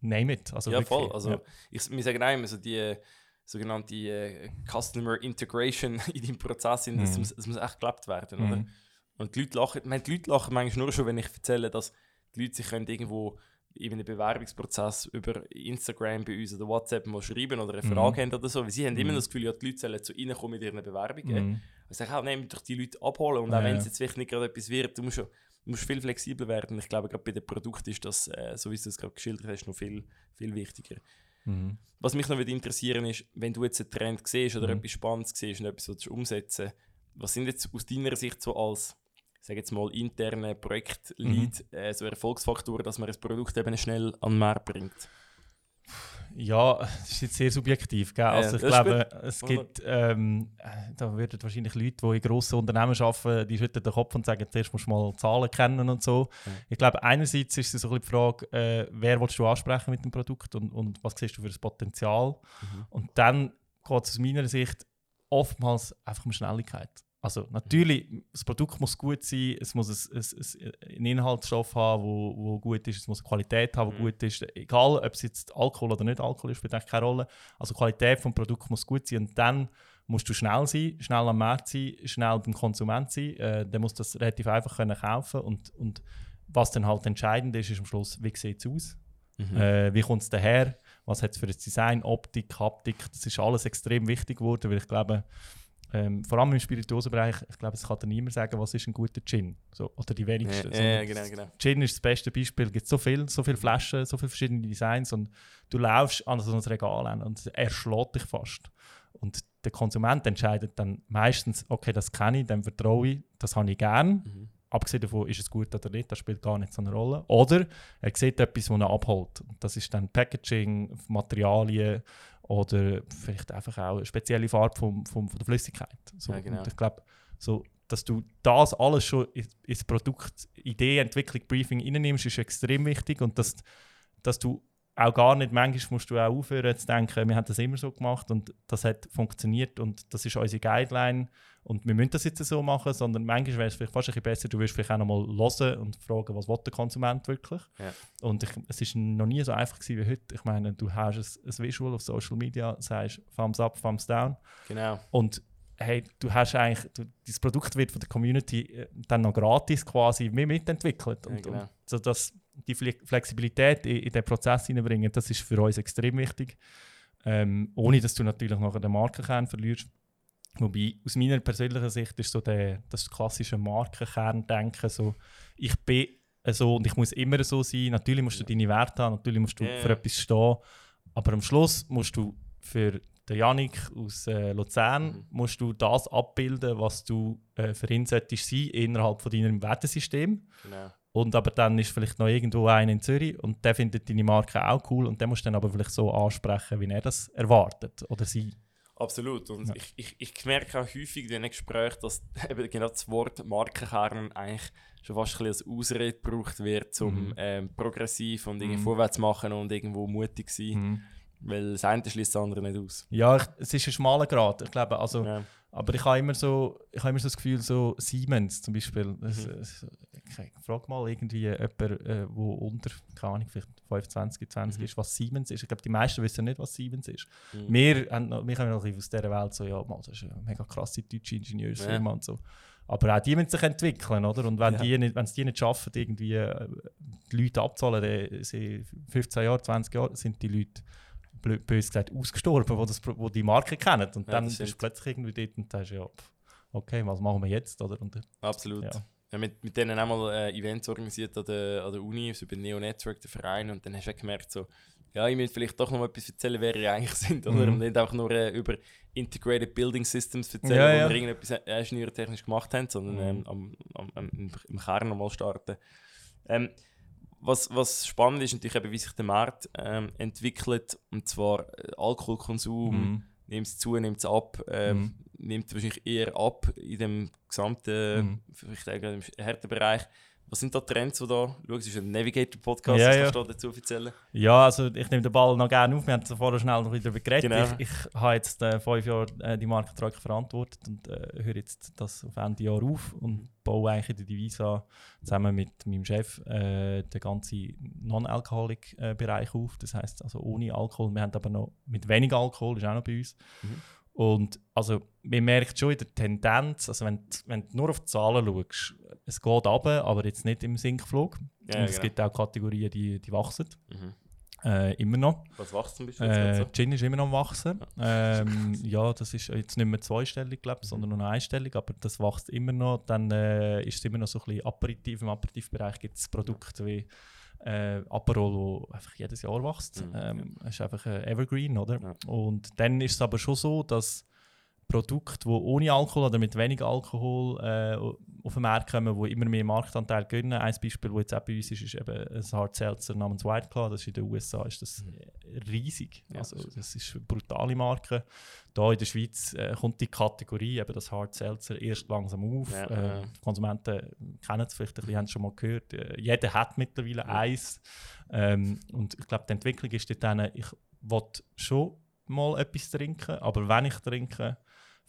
[SPEAKER 2] name it. Also
[SPEAKER 1] ja,
[SPEAKER 2] wirklich,
[SPEAKER 1] voll. Also,
[SPEAKER 2] ja.
[SPEAKER 1] ich, wir sagen auch immer so die äh, sogenannte äh, Customer Integration *laughs* in deinem Prozess, das,
[SPEAKER 2] Mhm.
[SPEAKER 1] muss, das muss echt gelebt werden, oder?
[SPEAKER 2] Mhm.
[SPEAKER 1] Und die Leute lachen, meine, die Leute lachen manchmal nur schon, wenn ich erzähle, dass die Leute sich können irgendwo in einem Bewerbungsprozess über Instagram bei uns oder WhatsApp mal schreiben oder eine
[SPEAKER 2] Mhm.
[SPEAKER 1] Frage haben oder so. Weil sie haben immer
[SPEAKER 2] Mhm.
[SPEAKER 1] das Gefühl, ja, die Leute sollen zu ihnen kommen mit ihren Bewerbungen.
[SPEAKER 2] Mhm.
[SPEAKER 1] Ich sage auch, nehmen doch die Leute abholen und auch
[SPEAKER 2] Ja,
[SPEAKER 1] wenn es jetzt vielleicht nicht gerade etwas wird, du musst, du musst viel flexibler werden. Ich glaube, gerade bei den Produkten ist das, äh, so wie du es gerade geschildert hast, noch viel, viel wichtiger.
[SPEAKER 2] Mhm.
[SPEAKER 1] Was mich noch würde interessieren ist, wenn du jetzt einen Trend siehst oder
[SPEAKER 2] Mhm.
[SPEAKER 1] etwas Spannendes siehst und etwas willst umsetzen was sind jetzt aus deiner Sicht so als sag jetzt mal, interne Projektlead
[SPEAKER 2] Mhm.
[SPEAKER 1] äh, so Erfolgsfaktoren, dass man ein Produkt eben schnell an den Markt bringt?
[SPEAKER 2] Ja, das ist jetzt sehr subjektiv. Gell?
[SPEAKER 1] Ja,
[SPEAKER 2] Also ich
[SPEAKER 1] das ist
[SPEAKER 2] glaube, es gibt, ähm, äh, da würden wahrscheinlich Leute, die in grossen Unternehmen arbeiten, die schütteln den Kopf und sagen, zuerst musst du mal Zahlen kennen und so.
[SPEAKER 1] Ja.
[SPEAKER 2] Ich glaube, einerseits ist es so ein bisschen die Frage, äh, wer willst du ansprechen mit dem Produkt und, und was siehst du für das Potenzial.
[SPEAKER 1] Mhm.
[SPEAKER 2] Und dann geht es aus meiner Sicht oftmals einfach um Schnelligkeit. Also natürlich, das Produkt muss gut sein, es muss ein, ein, ein, einen Inhaltsstoff haben, wo, wo gut ist, es muss eine Qualität haben, die
[SPEAKER 1] Mhm.
[SPEAKER 2] gut ist. Egal, ob es jetzt Alkohol oder nicht Alkohol ist, spielt eigentlich keine Rolle. Also die Qualität des Produkts muss gut sein und dann musst du schnell sein, schnell am Markt sein, schnell beim Konsument sein. Äh, der muss das relativ einfach können kaufen und, und was dann halt entscheidend ist, ist am Schluss, wie sieht es aus?
[SPEAKER 1] Mhm.
[SPEAKER 2] Äh, wie kommt es daher? Was hat es für ein Design, Optik, Haptik? Das ist alles extrem wichtig geworden, weil ich glaube, ähm, vor allem im Spirituosenbereich, ich glaube, es kann dir niemand sagen, was ist ein guter Gin. So, oder die wenigsten.
[SPEAKER 1] Ja, ja, genau, genau.
[SPEAKER 2] Gin ist das beste Beispiel. Es gibt so viel, so viele Flaschen, so viele verschiedene Designs und du laufst an so ein Regal an und er schlägt dich fast. Und der Konsument entscheidet dann meistens, okay, das kenne ich, dem vertraue ich, das habe ich gern.
[SPEAKER 1] Mhm.
[SPEAKER 2] Abgesehen davon, ist es gut oder nicht, das spielt gar nicht so eine Rolle. Oder er sieht etwas, das er abholt. Das ist dann Packaging, Materialien oder vielleicht einfach auch eine spezielle Farbe vom, vom, von der Flüssigkeit. So,
[SPEAKER 1] Ja, genau.
[SPEAKER 2] Ich glaube, so, dass du das alles schon in- ins Produkt, Idee, Entwicklung, Briefing reinnimmst, ist extrem wichtig. Und dass, dass du auch gar nicht, manchmal musst du auch aufhören zu denken, wir haben das immer so gemacht und das hat funktioniert und das ist unsere Guideline und wir müssen das jetzt so machen, sondern manchmal wäre es vielleicht fast ein bisschen besser, du würdest vielleicht auch nochmal hören und fragen, was will der Konsument wirklich.
[SPEAKER 1] Ja.
[SPEAKER 2] Und ich, es ist noch nie so einfach gewesen wie heute. Ich meine, du hast ein, ein Visual auf Social Media, sagst Thumbs up, Thumbs down
[SPEAKER 1] Genau.
[SPEAKER 2] und hey, du hast eigentlich, du, das Produkt wird von der Community äh, dann noch gratis quasi mit mitentwickelt.
[SPEAKER 1] Ja,
[SPEAKER 2] Und,
[SPEAKER 1] genau.
[SPEAKER 2] und so dass die Fle Flexibilität in, in den Prozess hineinbringen, das ist für uns extrem wichtig. Ähm, ohne dass du natürlich nachher den Markenkern verlierst. Wobei, aus meiner persönlichen Sicht ist so der, das klassische Markenkern-Denken so, ich bin so und ich muss immer so sein. Natürlich musst du deine Werte haben, natürlich musst du
[SPEAKER 1] Ja,
[SPEAKER 2] für etwas stehen, aber am Schluss musst du für den Janik aus äh, Luzern
[SPEAKER 1] Mhm.
[SPEAKER 2] musst du das abbilden, was du äh, für ihn solltest sein innerhalb von deinem Wertesystem.
[SPEAKER 1] genau.
[SPEAKER 2] Und aber dann ist vielleicht noch irgendwo einer in Zürich und der findet deine Marke auch cool und der musst du dann aber vielleicht so ansprechen, wie er das erwartet oder sie.
[SPEAKER 1] Absolut. Und
[SPEAKER 2] Ja.
[SPEAKER 1] ich, ich, ich merke auch häufig in diesen Gesprächen, dass *laughs* eben genau das Wort Markenkern eigentlich schon fast ein bisschen als Ausrede gebraucht wird, um
[SPEAKER 2] Mhm.
[SPEAKER 1] ähm, progressiv und irgendwie
[SPEAKER 2] Mhm.
[SPEAKER 1] vorwärts machen und irgendwo mutig sein. Weil das eine schließt das andere nicht aus.
[SPEAKER 2] Ja, ich, es ist ein schmaler Grad. Ich glaube, also,
[SPEAKER 1] Ja.
[SPEAKER 2] Aber ich habe immer so, ich habe immer so das Gefühl, so Siemens zum Beispiel. Das,
[SPEAKER 1] Mhm.
[SPEAKER 2] das, ich frag mal irgendwie jemand, äh, wo unter, keine Ahnung, vielleicht 25, 20
[SPEAKER 1] Mhm.
[SPEAKER 2] ist, was Siemens ist. Ich glaube, die meisten wissen nicht, was Siemens ist.
[SPEAKER 1] Mhm.
[SPEAKER 2] Wir, haben noch, wir kommen noch aus dieser Welt so, ja, mal, das ist eine mega krasse deutsche Ingenieursfirma und so. Aber auch die müssen sich entwickeln, oder? Und wenn
[SPEAKER 1] Ja.
[SPEAKER 2] die nicht, wenn es die nicht schaffen, irgendwie äh, die Leute abzahlen, dann sind 15 Jahre, 20 Jahre, sind die Leute, bös gesagt, ausgestorben, die, das, wo die Marke kennen. Und
[SPEAKER 1] Ja,
[SPEAKER 2] dann bist du plötzlich irgendwie dort und sagst, ja, okay, was machen wir jetzt, oder? Und, äh,
[SPEAKER 1] Absolut.
[SPEAKER 2] Ja.
[SPEAKER 1] Ja. mit, mit denen einmal äh, Events organisiert an der, an der Uni, so über Neo Network, der Verein, und dann hast du auch gemerkt, so, ja, ich müsste vielleicht doch noch mal etwas erzählen, wer ihr eigentlich sind, oder?
[SPEAKER 2] Mhm.
[SPEAKER 1] Und nicht einfach nur äh, über Integrated Building Systems erzählen,
[SPEAKER 2] Ja,
[SPEAKER 1] wo
[SPEAKER 2] ja.
[SPEAKER 1] wir irgendetwas äh, ingenieurtechnisch gemacht haben, sondern
[SPEAKER 2] Mhm.
[SPEAKER 1] ähm, am, am, am, im, im Kern nochmal starten. Ähm, was, was spannend ist natürlich eben, wie sich der Markt ähm, entwickelt, und zwar äh, Alkoholkonsum,
[SPEAKER 2] mhm.
[SPEAKER 1] nimmt es zu, nimmt es ab, ähm,
[SPEAKER 2] Mhm.
[SPEAKER 1] nimmt wahrscheinlich eher ab in dem gesamten,
[SPEAKER 2] Mhm.
[SPEAKER 1] vielleicht im Härtebereich. Was sind da Trends, die da schauen? Es ist ein Navigator-Podcast,
[SPEAKER 2] Ja, ja.
[SPEAKER 1] da dazu erzählen?
[SPEAKER 2] Ja, also ich nehme den Ball noch gerne auf. Wir haben es vorher schnell noch wieder darüber geredet.
[SPEAKER 1] Genau.
[SPEAKER 2] Ich, ich habe jetzt äh, fünf Jahre äh, die Marke verantwortet und äh, höre jetzt das auf Ende Jahr auf und baue eigentlich in der Divisa zusammen mit meinem Chef äh, den ganzen Non-Alcoholic-Bereich auf. Das heißt also ohne Alkohol. Wir haben aber noch mit wenig Alkohol, ist auch noch bei uns.
[SPEAKER 1] Mhm.
[SPEAKER 2] Und also, man merkt schon in der Tendenz, also wenn, du- wenn du nur auf die Zahlen schaust, es geht runter, aber jetzt nicht im Sinkflug.
[SPEAKER 1] Ja,
[SPEAKER 2] und es
[SPEAKER 1] genau.
[SPEAKER 2] gibt auch Kategorien, die, die wachsen.
[SPEAKER 1] Mhm.
[SPEAKER 2] Äh, immer noch.
[SPEAKER 1] Was wächst zum Beispiel?
[SPEAKER 2] Äh, Gin ist immer noch am Wachsen. Ähm, ja, das ist jetzt nicht mehr zweistellig, glaube ich, sondern nur noch einstellig, aber das wächst immer noch. Dann äh, ist es immer noch so ein bisschen Aperitif. Im Aperitivbereich gibt es Produkte wie äh, Aperol, wo einfach jedes Jahr wächst.
[SPEAKER 1] Mhm,
[SPEAKER 2] Ähm, ist einfach ein Evergreen, oder?
[SPEAKER 1] Ja.
[SPEAKER 2] Und dann ist es aber schon so, dass Produkte, die ohne Alkohol oder mit wenig Alkohol äh, auf den Markt kommen, die immer mehr Marktanteil gewinnen. Ein Beispiel, das jetzt auch bei uns ist, ist eben ein Hard Seltzer namens White Claw. Das ist in den USA ist das äh, riesig.
[SPEAKER 1] Ja,
[SPEAKER 2] also,
[SPEAKER 1] das
[SPEAKER 2] ist eine brutale Marke. Hier in der Schweiz äh, kommt die Kategorie, eben das Hard Seltzer, erst langsam auf.
[SPEAKER 1] Ja,
[SPEAKER 2] äh,
[SPEAKER 1] ja.
[SPEAKER 2] Die Konsumenten kennen es vielleicht, ein bisschen, haben es schon mal gehört. Äh, jeder hat mittlerweile eins. Ähm, und ich glaube, die Entwicklung ist dort, ich will schon mal etwas trinken, aber wenn ich trinke,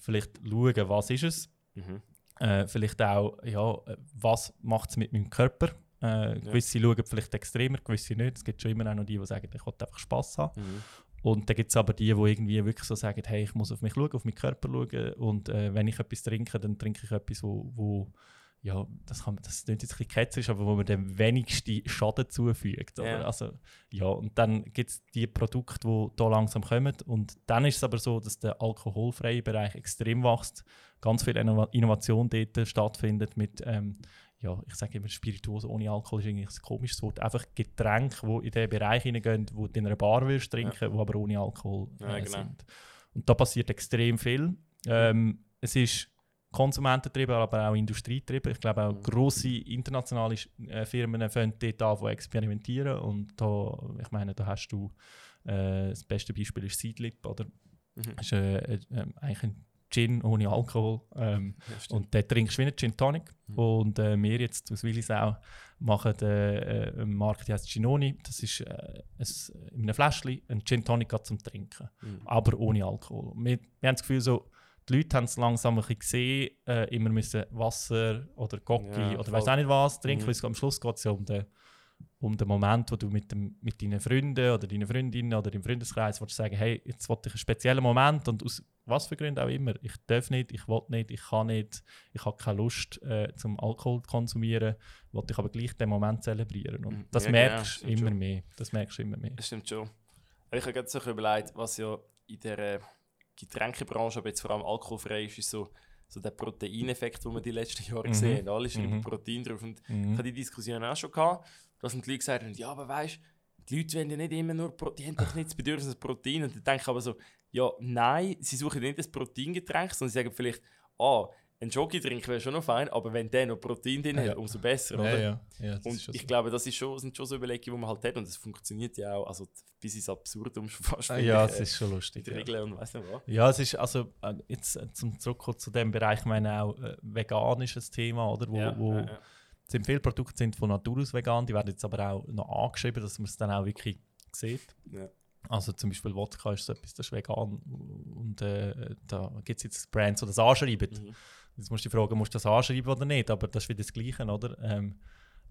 [SPEAKER 2] vielleicht schauen, was ist es.
[SPEAKER 1] Mhm.
[SPEAKER 2] Äh, vielleicht auch, ja, was macht es mit meinem Körper. Äh, gewisse schauen vielleicht extremer, gewisse nicht. Es gibt schon immer auch noch die, die sagen, ich will einfach Spass haben.
[SPEAKER 1] Mhm.
[SPEAKER 2] Und dann gibt es aber die, die irgendwie wirklich so sagen, hey, ich muss auf mich schauen, auf meinen Körper schauen. Und äh, wenn ich etwas trinke, dann trinke ich etwas, wo, wo ja, das, kann, man- das klingt jetzt ein bisschen ketzerisch, aber wo man den wenigsten Schaden zufügt.
[SPEAKER 1] Ja.
[SPEAKER 2] Also, ja, und dann gibt es die Produkte, die da langsam kommen. Und dann ist es aber so, dass der alkoholfreie Bereich extrem wächst. Ganz viel Innova- Innovation dort stattfindet mit, ähm, ja, ich sage immer, Spirituose ohne Alkohol ist eigentlich ein komisches Wort. Einfach Getränke, die in den Bereich hineingehen, wo du in einer Bar willst trinken, die aber ohne Alkohol
[SPEAKER 1] Ja,
[SPEAKER 2] äh,
[SPEAKER 1] genau.
[SPEAKER 2] sind. Und da passiert extrem viel. Ähm, es ist konsumententrieben, aber auch industrietrieben. Ich glaube auch
[SPEAKER 1] Mhm.
[SPEAKER 2] grosse internationale äh, Firmen fangen dort an, die experimentieren. Und da, ich meine, da hast du, äh, das beste Beispiel ist Seedlip, oder?
[SPEAKER 1] Mhm.
[SPEAKER 2] Das ist äh, äh, äh, eigentlich ein Gin ohne Alkohol. Ähm,
[SPEAKER 1] Ja,
[SPEAKER 2] und den trinkst du wie einen Gin Tonic.
[SPEAKER 1] Mhm.
[SPEAKER 2] Und äh, wir jetzt aus Willisau machen äh, äh, einen Markt, der heißt Ginoni. Das ist äh, ein, in einem Fläschchen ein Gin Tonic zum Trinken,
[SPEAKER 1] Mhm.
[SPEAKER 2] aber ohne Alkohol. Wir, wir haben das Gefühl, so, die Leute haben es langsam ein bisschen gesehen, äh, immer müssen Wasser oder Gocki
[SPEAKER 1] Ja,
[SPEAKER 2] oder weiß auch nicht was trinken,
[SPEAKER 1] Mhm.
[SPEAKER 2] weil es am Schluss geht es ja um den, um den Moment, wo du mit, dem, mit deinen Freunden oder deinen Freundinnen oder deinem Freundeskreis willst sagen, hey, jetzt wollte ich einen speziellen Moment und aus was für Gründen auch immer, ich darf nicht, ich will nicht, ich kann nicht, ich habe keine Lust äh, zum Alkohol zu konsumieren, wollte ich aber gleich den Moment zelebrieren. Und
[SPEAKER 1] Mhm.
[SPEAKER 2] das
[SPEAKER 1] Ja, genau,
[SPEAKER 2] merkst du
[SPEAKER 1] stimmt
[SPEAKER 2] immer
[SPEAKER 1] schon.
[SPEAKER 2] mehr. Das merkst du immer mehr.
[SPEAKER 1] Das stimmt schon. Ich habe gerade so überlegt, was ja in der äh, Getränkebranche, aber jetzt vor allem alkoholfrei ist, ist so, so der Proteineffekt, den wir die letzten Jahre
[SPEAKER 2] Mhm.
[SPEAKER 1] gesehen haben. Alle schreiben
[SPEAKER 2] Mhm.
[SPEAKER 1] Protein drauf. Und ich
[SPEAKER 2] Mhm.
[SPEAKER 1] habe die Diskussion auch schon gehabt, dass die Leute gesagt haben, ja, aber weißt die Leute wollen ja nicht immer nur Pro die haben doch nicht das Bedürfnis Protein. Und dann denke ich aber so, ja, nein, sie suchen nicht das Proteingetränk, sondern sie sagen vielleicht, ah, ein Jockey-Drink wäre schon noch fein, aber wenn der noch Protein drin hat,
[SPEAKER 2] Ja.
[SPEAKER 1] umso besser,
[SPEAKER 2] Ja,
[SPEAKER 1] oder?
[SPEAKER 2] ja. ja das
[SPEAKER 1] Und ich
[SPEAKER 2] so.
[SPEAKER 1] glaube, das ist schon, sind schon so Überlegungen, die man halt hat. Und das funktioniert ja auch, also bis ins Absurdum schon fast.
[SPEAKER 2] Ah, ja, es
[SPEAKER 1] äh,
[SPEAKER 2] ist schon lustig.
[SPEAKER 1] Mit
[SPEAKER 2] Ja.
[SPEAKER 1] Regeln und weiss nicht was.
[SPEAKER 2] Ja, es ist also äh, jetzt äh, zum Zurückkommen zu dem Bereich, ich meine auch äh, vegan ist ein Thema, oder? Wo,
[SPEAKER 1] ja,
[SPEAKER 2] wo
[SPEAKER 1] ja, ja.
[SPEAKER 2] es sind viele Produkte sind von Natur aus vegan, die werden jetzt aber auch noch angeschrieben, dass man es dann auch wirklich sieht.
[SPEAKER 1] Ja.
[SPEAKER 2] Also zum Beispiel Wodka ist so etwas, das ist vegan und äh, da gibt es jetzt Brands, die das anschreiben.
[SPEAKER 1] Mhm.
[SPEAKER 2] Jetzt musst du die Frage, musst du das anschreiben oder nicht, aber das ist wieder das Gleiche, oder? Ähm,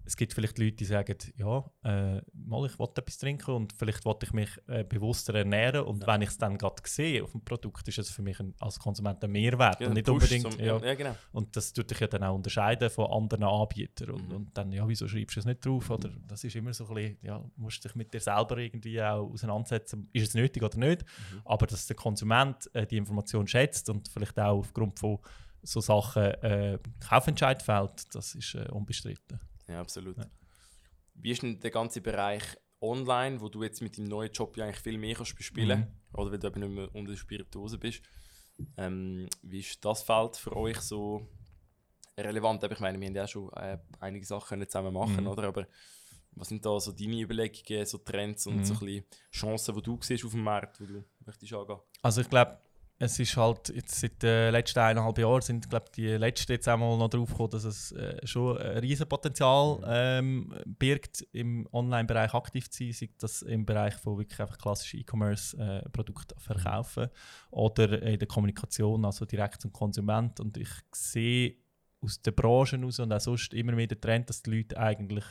[SPEAKER 2] es gibt vielleicht Leute, die sagen, ja, äh, mal, ich will etwas trinken und vielleicht will ich mich äh, bewusster ernähren und wenn ich es dann gerade sehe auf dem Produkt, ist es für mich ein, als Konsument ein Mehrwert
[SPEAKER 1] Ja,
[SPEAKER 2] und nicht unbedingt...
[SPEAKER 1] zum-
[SPEAKER 2] ja,
[SPEAKER 1] ja, genau.
[SPEAKER 2] und das tut dich ja dann auch unterscheiden von anderen Anbietern. Und,
[SPEAKER 1] Mhm.
[SPEAKER 2] und dann, ja, wieso schreibst du es nicht drauf? Oder das ist immer so ein bisschen, ja, musst dich mit dir selber irgendwie auch auseinandersetzen. Ist es nötig oder nicht?
[SPEAKER 1] Mhm.
[SPEAKER 2] Aber dass der Konsument äh, die Information schätzt und vielleicht auch aufgrund von so Sachen äh, Kaufentscheid fällt, das ist äh, unbestritten.
[SPEAKER 1] Ja, absolut.
[SPEAKER 2] Ja.
[SPEAKER 1] Wie ist denn der ganze Bereich online, wo du jetzt mit deinem neuen Job ja eigentlich viel mehr kannst bespielen
[SPEAKER 2] Mhm.
[SPEAKER 1] oder weil du eben nicht mehr unter der Spirituose bist? Ähm, wie ist das Feld für euch so relevant? Ich meine, wir haben ja schon äh, einige Sachen zusammen machen,
[SPEAKER 2] Mhm.
[SPEAKER 1] oder? Aber was sind da so deine Überlegungen, so Trends und
[SPEAKER 2] Mhm.
[SPEAKER 1] so ein bisschen Chancen, die du siehst auf dem Markt, die du möchtest angehen?
[SPEAKER 2] Also ich glaube, es ist halt jetzt seit den letzten eineinhalb Jahren sind glaube die letzten jetzt einmal noch drauf gekommen, dass es äh, schon ein riesen Potenzial ähm, birgt im Online-Bereich aktiv zu sein, sei das im Bereich von wirklich einfach klassischen E-Commerce-Produkten äh, verkaufen oder in der Kommunikation, also direkt zum Konsument und ich sehe aus der Branche heraus und auch sonst immer mehr den Trend, dass die Leute eigentlich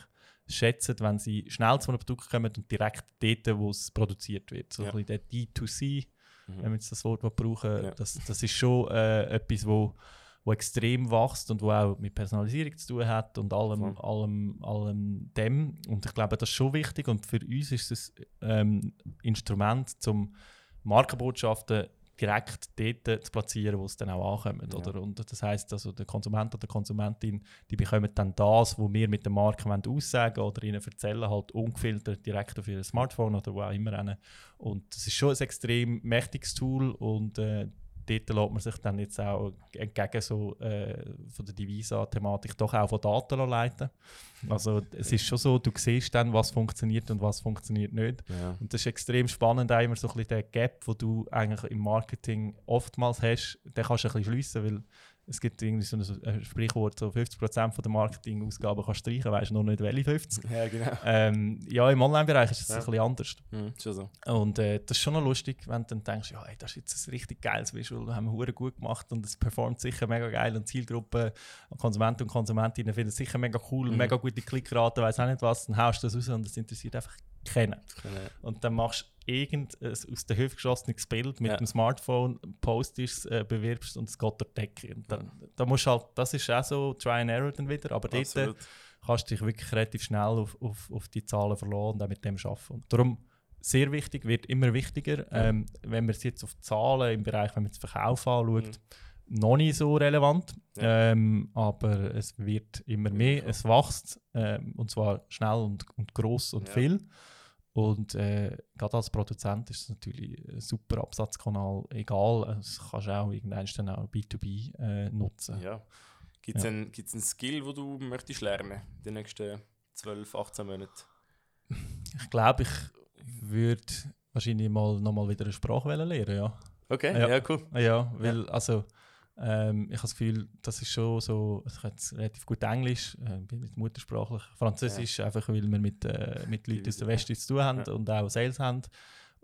[SPEAKER 2] schätzen, wenn sie schnell zu einem Produkt kommen und direkt dort, wo es produziert wird. So
[SPEAKER 1] Ja.
[SPEAKER 2] ein bisschen der D2C,
[SPEAKER 1] Mhm.
[SPEAKER 2] wenn wir jetzt das Wort brauchen,
[SPEAKER 1] Ja.
[SPEAKER 2] das, das ist schon äh, etwas, wo, wo extrem wächst und wo auch mit Personalisierung zu tun hat und allem,
[SPEAKER 1] Voll.
[SPEAKER 2] allem, allem dem. Und ich glaube, das ist schon wichtig und für uns ist es ähm, Instrument, um Markenbotschaften direkt dort zu platzieren, wo es dann auch ankommt.
[SPEAKER 1] Ja.
[SPEAKER 2] Oder? Und das heißt, also der Konsument oder die Konsumentin, die bekommen dann das, was wir mit der Marke wollen aussagen oder ihnen erzählen, halt ungefiltert direkt auf ihr Smartphone oder wo auch immer. Und das ist schon ein extrem mächtiges Tool und äh, dort lässt man sich dann jetzt auch entgegen so äh, von der Divisa-Thematik doch auch von Daten leiten. Also es ist schon so, du siehst dann, was funktioniert und was funktioniert nicht.
[SPEAKER 1] Ja.
[SPEAKER 2] Und das ist extrem spannend, auch immer so ein bisschen der Gap, den du eigentlich im Marketing oftmals hast, den kannst du ein bisschen schliessen, weil es gibt irgendwie so ein äh, Sprichwort, so 50% von der Marketingausgaben kannst streichen, weißt du noch nicht, welche 50.
[SPEAKER 1] ja, genau.
[SPEAKER 2] Ähm, ja, im Online-Bereich ist es
[SPEAKER 1] Ja.
[SPEAKER 2] ein bisschen anders.
[SPEAKER 1] Mhm, so.
[SPEAKER 2] Und äh, das ist schon noch lustig, wenn du dann denkst, ja, ey, das ist jetzt ein richtig geiles Visual, das haben wir hure gut gemacht und es performt sicher mega geil und Zielgruppe, Konsumenten und Konsumentinnen finden es sicher mega cool,
[SPEAKER 1] Mhm.
[SPEAKER 2] mega gute Klickrate, weiß auch nicht was, dann haust du das raus und es interessiert einfach keinen. Und dann machst du irgendein aus der Hüfte geschossenes Bild mit
[SPEAKER 1] Ja.
[SPEAKER 2] dem Smartphone, postest, äh, bewirbst und es geht durch die Decke. Und dann, da musst halt, das ist auch so Try and Error dann wieder, aber dort
[SPEAKER 1] Absolut.
[SPEAKER 2] kannst du dich wirklich relativ schnell auf, auf, auf die Zahlen verlassen und auch mit dem arbeiten. Und darum sehr wichtig, wird immer wichtiger. Ähm, wenn man es jetzt auf Zahlen im Bereich, wenn man den Verkauf anschaut, noch nicht so relevant,
[SPEAKER 1] Mhm. Ja.
[SPEAKER 2] ähm, aber es wird immer mehr, es wächst ähm, und zwar schnell und, und groß und
[SPEAKER 1] Ja.
[SPEAKER 2] viel. Und äh, gerade als Produzent ist es natürlich ein super Absatzkanal, egal, es kannst du auch irgendwann dann auch B2B äh, nutzen.
[SPEAKER 1] Ja. Gibt es
[SPEAKER 2] Ja.
[SPEAKER 1] einen, einen Skill, den du möchtest lernen in den nächsten 12, 18 Monaten?
[SPEAKER 2] Ich glaube, ich würde wahrscheinlich mal nochmal wieder eine Sprache lernen, ja.
[SPEAKER 1] Okay,
[SPEAKER 2] Ja.
[SPEAKER 1] ja, cool.
[SPEAKER 2] Ja, weil, also, ähm, ich habe das Gefühl, das ist schon so, ich kann jetzt relativ gut Englisch, äh, bin nicht muttersprachlich, Französisch, einfach weil wir mit, äh, mit Leuten aus der Weste zu tun haben
[SPEAKER 1] Ja.
[SPEAKER 2] und auch Sales haben.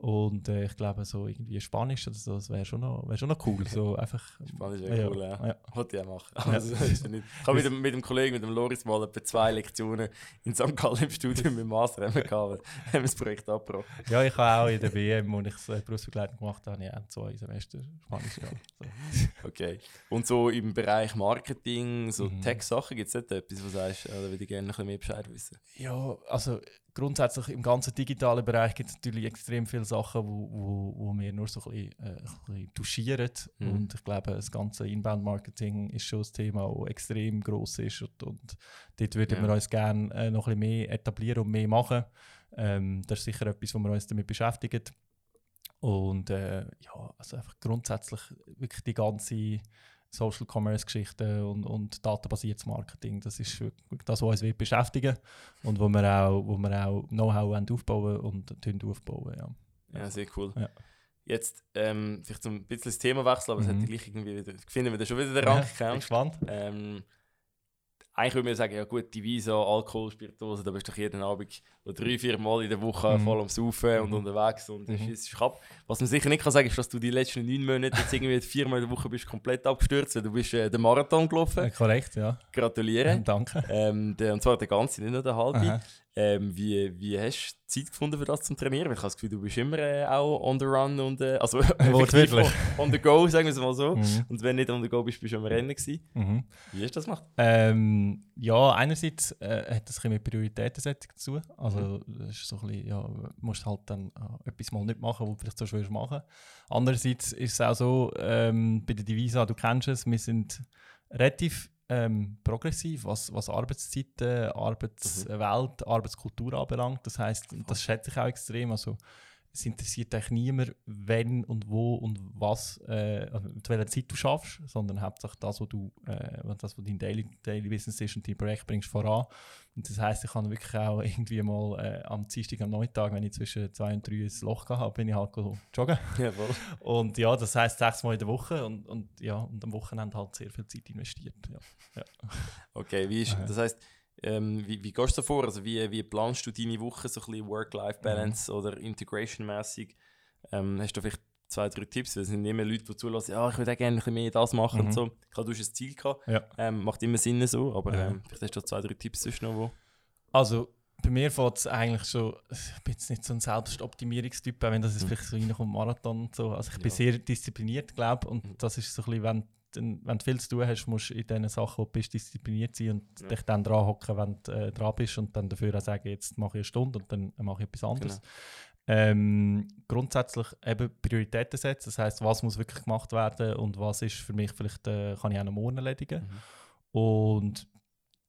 [SPEAKER 2] Und äh, ich glaube, so irgendwie Spanisch, oder so, das wäre schon, noch- wär schon noch cool. So *laughs* einfach,
[SPEAKER 1] Spanisch wäre
[SPEAKER 2] ja,
[SPEAKER 1] cool, ja.
[SPEAKER 2] ja.
[SPEAKER 1] Wollte ich auch machen. Also, ist ja nicht. Ich habe mit dem, mit dem Kollegen, mit dem Loris, mal etwa zwei Lektionen in St. Gallen im Studium mit Master haben wir gehabt, haben wir das Projekt abgebrochen.
[SPEAKER 2] Ja, ich habe auch in der WM, wo ich Berufsbegleitung gemacht habe, ja, zwei Semester Spanisch gehabt. So. *laughs*
[SPEAKER 1] Okay. Und so im Bereich Marketing, so
[SPEAKER 2] Mhm.
[SPEAKER 1] Tech-Sachen, gibt es nicht etwas, wo du sagst, da würde ich gerne ein bisschen mehr Bescheid wissen?
[SPEAKER 2] Ja, also grundsätzlich im ganzen digitalen Bereich gibt es natürlich extrem viele Sachen, wo, wo, wo wir nur so ein bisschen, äh, ein bisschen touchieren.
[SPEAKER 1] Mhm.
[SPEAKER 2] Und ich glaube, das ganze Inbound-Marketing ist schon ein Thema, das extrem groß ist. Und, und dort würden
[SPEAKER 1] Ja.
[SPEAKER 2] wir uns gerne äh, noch ein bisschen mehr etablieren und mehr machen. Ähm, das ist sicher etwas, wo wir uns damit beschäftigen. Und äh, ja, also einfach grundsätzlich wirklich die ganze Social Commerce Geschichte und, und datenbasiertes Marketing, das ist das, was uns wird beschäftigen und wo wir auch, wo wir auch Know-how aufbauen und aufbauen. Ja.
[SPEAKER 1] Ja, sehr cool.
[SPEAKER 2] Ja.
[SPEAKER 1] Jetzt, ähm, vielleicht so ein bisschen das Thema wechseln, aber es
[SPEAKER 2] Mhm.
[SPEAKER 1] hat gleich irgendwie wieder, finden wir da schon wieder den
[SPEAKER 2] Ja,
[SPEAKER 1] Rang
[SPEAKER 2] bin gespannt.
[SPEAKER 1] Ähm, eigentlich würde man sagen, ja gut, die Visa, Alkohol, Spirituose, da bist du doch jeden Abend oder drei, vier Mal in der Woche
[SPEAKER 2] Mhm.
[SPEAKER 1] voll am Saufen und
[SPEAKER 2] Mhm.
[SPEAKER 1] unterwegs und
[SPEAKER 2] Mhm.
[SPEAKER 1] ist ab. Was man sicher nicht kann sagen, ist, dass du die letzten neun Monate jetzt irgendwie *laughs* viermal in der Woche bist komplett abgestürzt, weil du bist äh, den Marathon gelaufen.
[SPEAKER 2] Äh, korrekt, ja.
[SPEAKER 1] Gratuliere. *laughs*
[SPEAKER 2] Danke.
[SPEAKER 1] ähm, der, und zwar der ganze, nicht nur der halbe.
[SPEAKER 2] Aha.
[SPEAKER 1] Ähm, wie, wie hast du Zeit gefunden für das zum Trainieren? Weil ich habe das Gefühl, du bist immer äh, auch on the run und äh, also *laughs* effektiv on, the go, sagen wir es mal so.
[SPEAKER 2] Mhm.
[SPEAKER 1] Und wenn nicht on the go bist, bist du am Rennen gewesen.
[SPEAKER 2] Mhm.
[SPEAKER 1] Wie hast du das gemacht?
[SPEAKER 2] Ähm, ja, einerseits äh, hat das ein bisschen mit Prioritätensetzung zu tun. Also, das ist so ein bisschen, ja, du musst halt dann äh, etwas mal nicht machen, was du vielleicht so schwer machen. Andererseits ist es auch so, ähm, bei der Divisa, du kennst es, wir sind relativ ähm, progressiv, was, was Arbeitszeiten, Arbeitswelt, Arbeitskultur anbelangt. Das heißt, das schätze ich auch extrem. Also, es interessiert eigentlich niemand, wenn und wo und was, äh, also zu welcher Zeit du schaffst, sondern hauptsächlich das, was du, äh, das, was dein Daily, Daily Business ist und dein Projekt bringst voran. Und das heisst, ich kann wirklich auch irgendwie mal äh, am Dienstag, am Neuntag, wenn ich zwischen zwei und drei ein Loch habe, bin ich halt joggen.
[SPEAKER 1] Jawohl.
[SPEAKER 2] Und ja, das heisst sechs Mal in der Woche und, und ja, und am Wochenende halt sehr viel Zeit investiert. Ja. ja.
[SPEAKER 1] Okay, wie ist, das heisst, ähm, wie, wie gehst du davor? Also wie, wie planst du deine Woche, so ein bisschen Work-Life-Balance mhm. oder Integration-mäßig? Ähm, hast du vielleicht zwei, drei Tipps? Weil es sind immer Leute, die zulassen, ja, ich würde gerne ein bisschen mehr das machen mhm. und so. Klar, du hast ein Ziel gehabt,
[SPEAKER 2] ja.
[SPEAKER 1] ähm, macht immer Sinn so, aber ja. ähm, vielleicht hast du zwei, drei Tipps sonst noch, wo...
[SPEAKER 2] Also, bei mir fängt es eigentlich schon, ich bin jetzt nicht so ein Selbstoptimierungstyp, wenn das jetzt mhm. vielleicht so reinkommt, Marathon und so. Also ich bin sehr diszipliniert, glaube und mhm. das ist so ein bisschen, wenn dann, wenn du viel zu tun hast, musst du in den Sachen, wo du bist, diszipliniert sein und ja. dich dann dran hocken, wenn du äh, dran bist und dann dafür auch sagen, jetzt mache ich eine Stunde und dann mache ich etwas anderes. Genau. Ähm, grundsätzlich eben Prioritäten setzen, das heißt, was muss wirklich gemacht werden und was ist für mich vielleicht, äh, kann ich auch noch morgen erledigen. Mhm. Und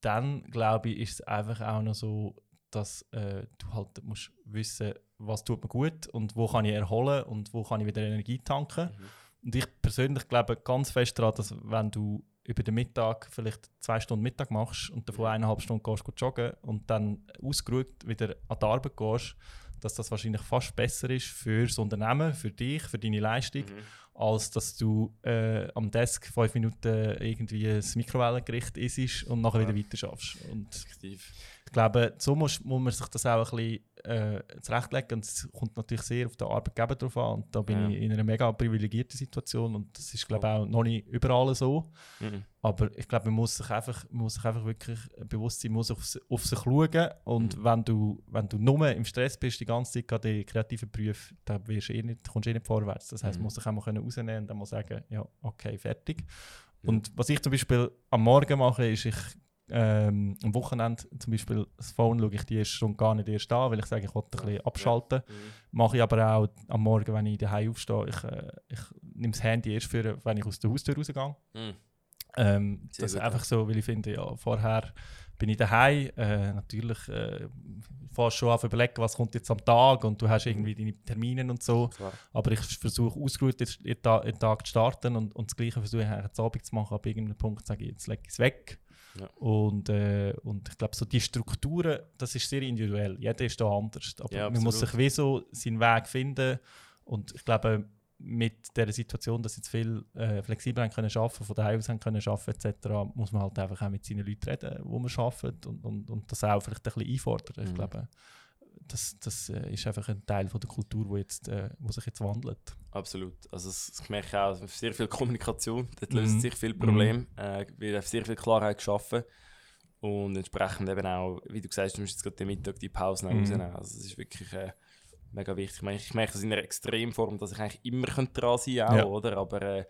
[SPEAKER 2] dann, glaube ich, ist es einfach auch noch so, dass äh, du halt musst wissen, was tut mir gut und wo kann ich erholen und wo kann ich wieder Energie tanken. Mhm. Und ich persönlich glaube ganz fest daran, dass wenn du über den Mittag vielleicht zwei Stunden Mittag machst und davon eineinhalb Stunden gehst, gehst joggen und dann ausgeruht wieder an die Arbeit gehst, dass das wahrscheinlich fast besser ist für das Unternehmen, für dich, für deine Leistung, mhm. als dass du äh, am Desk fünf Minuten irgendwie das Mikrowellengericht isst und nachher ja. wieder weiter schaffst. Und ich glaube, so muss, muss man sich das auch ein bisschen äh, zurechtlegen. Und es kommt natürlich sehr auf den Arbeitgeber drauf an. Und da bin ja. ich in einer mega privilegierten Situation. Und das ist, glaube ich, auch noch nicht überall so. Mhm. Aber ich glaube, man muss sich einfach, man muss sich einfach wirklich bewusst sein, man muss auf, auf sich schauen. Und mhm. wenn, du, wenn du nur im Stress bist, die ganze Zeit an die kreativen Berufe, dann wirst du eh nicht, kommst du eh nicht vorwärts. Das heißt, mhm. man muss sich auch mal rausnehmen und dann mal sagen, ja, okay, fertig. Und was ich zum Beispiel am Morgen mache, ist, ich ähm, am Wochenende zum Beispiel das Phone schaue ich die erste Stunde gar nicht erst an, weil ich sage, ich wollte ein bisschen abschalten. Ja. Mhm. Mache ich aber auch am Morgen, wenn ich daheim aufstehe, ich, äh, ich nehme das Handy erst für, wenn ich aus der Haustür rausgehe. Mhm. Ähm, das ist einfach so, weil ich finde, ja, vorher bin ich daheim. Äh, natürlich äh, fährst schon auf überlegen, was kommt jetzt am Tag und du hast irgendwie deine Termine und so. Klar. Aber ich versuche ausgeruht den Tag zu starten und, und das Gleiche versuche ich eigentlich Abend zu machen. Ab irgendeinem Punkt sage ich, jetzt lege ich es weg. Ja. Und, äh, und ich glaube, so die Strukturen, das ist sehr individuell. Jeder ist da anders. Aber ja, man muss sich wie so seinen Weg finden. Und ich glaube, mit der Situation, dass jetzt viel äh, flexibler können arbeiten, von daheim aus können arbeiten etc., muss man halt einfach auch mit seinen Leuten reden, wo man arbeitet und, und, und das auch vielleicht ein bisschen einfordern. Mhm. Ich glaube, das, das äh, ist einfach ein Teil von der Kultur, wo, jetzt, äh, wo sich jetzt wandelt.
[SPEAKER 1] Absolut. Also ich merke auch sehr viel Kommunikation, dort löst mhm. sich viele Probleme, mhm. äh, wird sehr viel Klarheit geschaffen und entsprechend eben auch, wie du gesagt hast, du musst jetzt gerade den Mittag die Pause mhm. rausnehmen. Also es ist wirklich äh, mega wichtig. Ich, meine, ich merke es in einer Extremform, dass ich eigentlich immer dran sein könnte, ja. oder? Aber äh,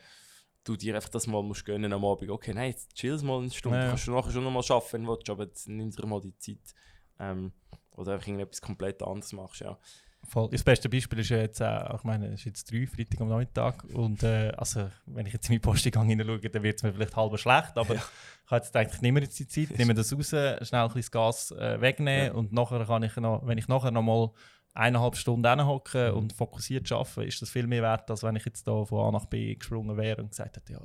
[SPEAKER 1] du dir einfach das mal musst gönnen am Abend. Okay, nein, jetzt chill's mal eine Stunde. Ja. Kannst du nachher schon noch mal arbeiten, wenn du willst, aber jetzt nimm dir mal die Zeit. Ähm, oder einfach irgendetwas komplett anderes machst, ja.
[SPEAKER 2] Voll. Das beste Beispiel ist ja jetzt, äh, ich meine, es ist jetzt drei, Freitag am Nachmittag und äh, also, wenn ich jetzt in meinen Posteingang hineinschaue, dann wird es mir vielleicht halb schlecht, aber ja. ich habe jetzt gedacht, ich nehme jetzt die Zeit, nehme das raus, schnell ein bisschen das Gas äh, wegnehmen ja. und nachher kann ich noch, wenn ich nachher noch mal eineinhalb Stunden hinhocken mhm. und fokussiert arbeiten, ist das viel mehr wert, als wenn ich jetzt da von A nach B gesprungen wäre und gesagt hätte, ja,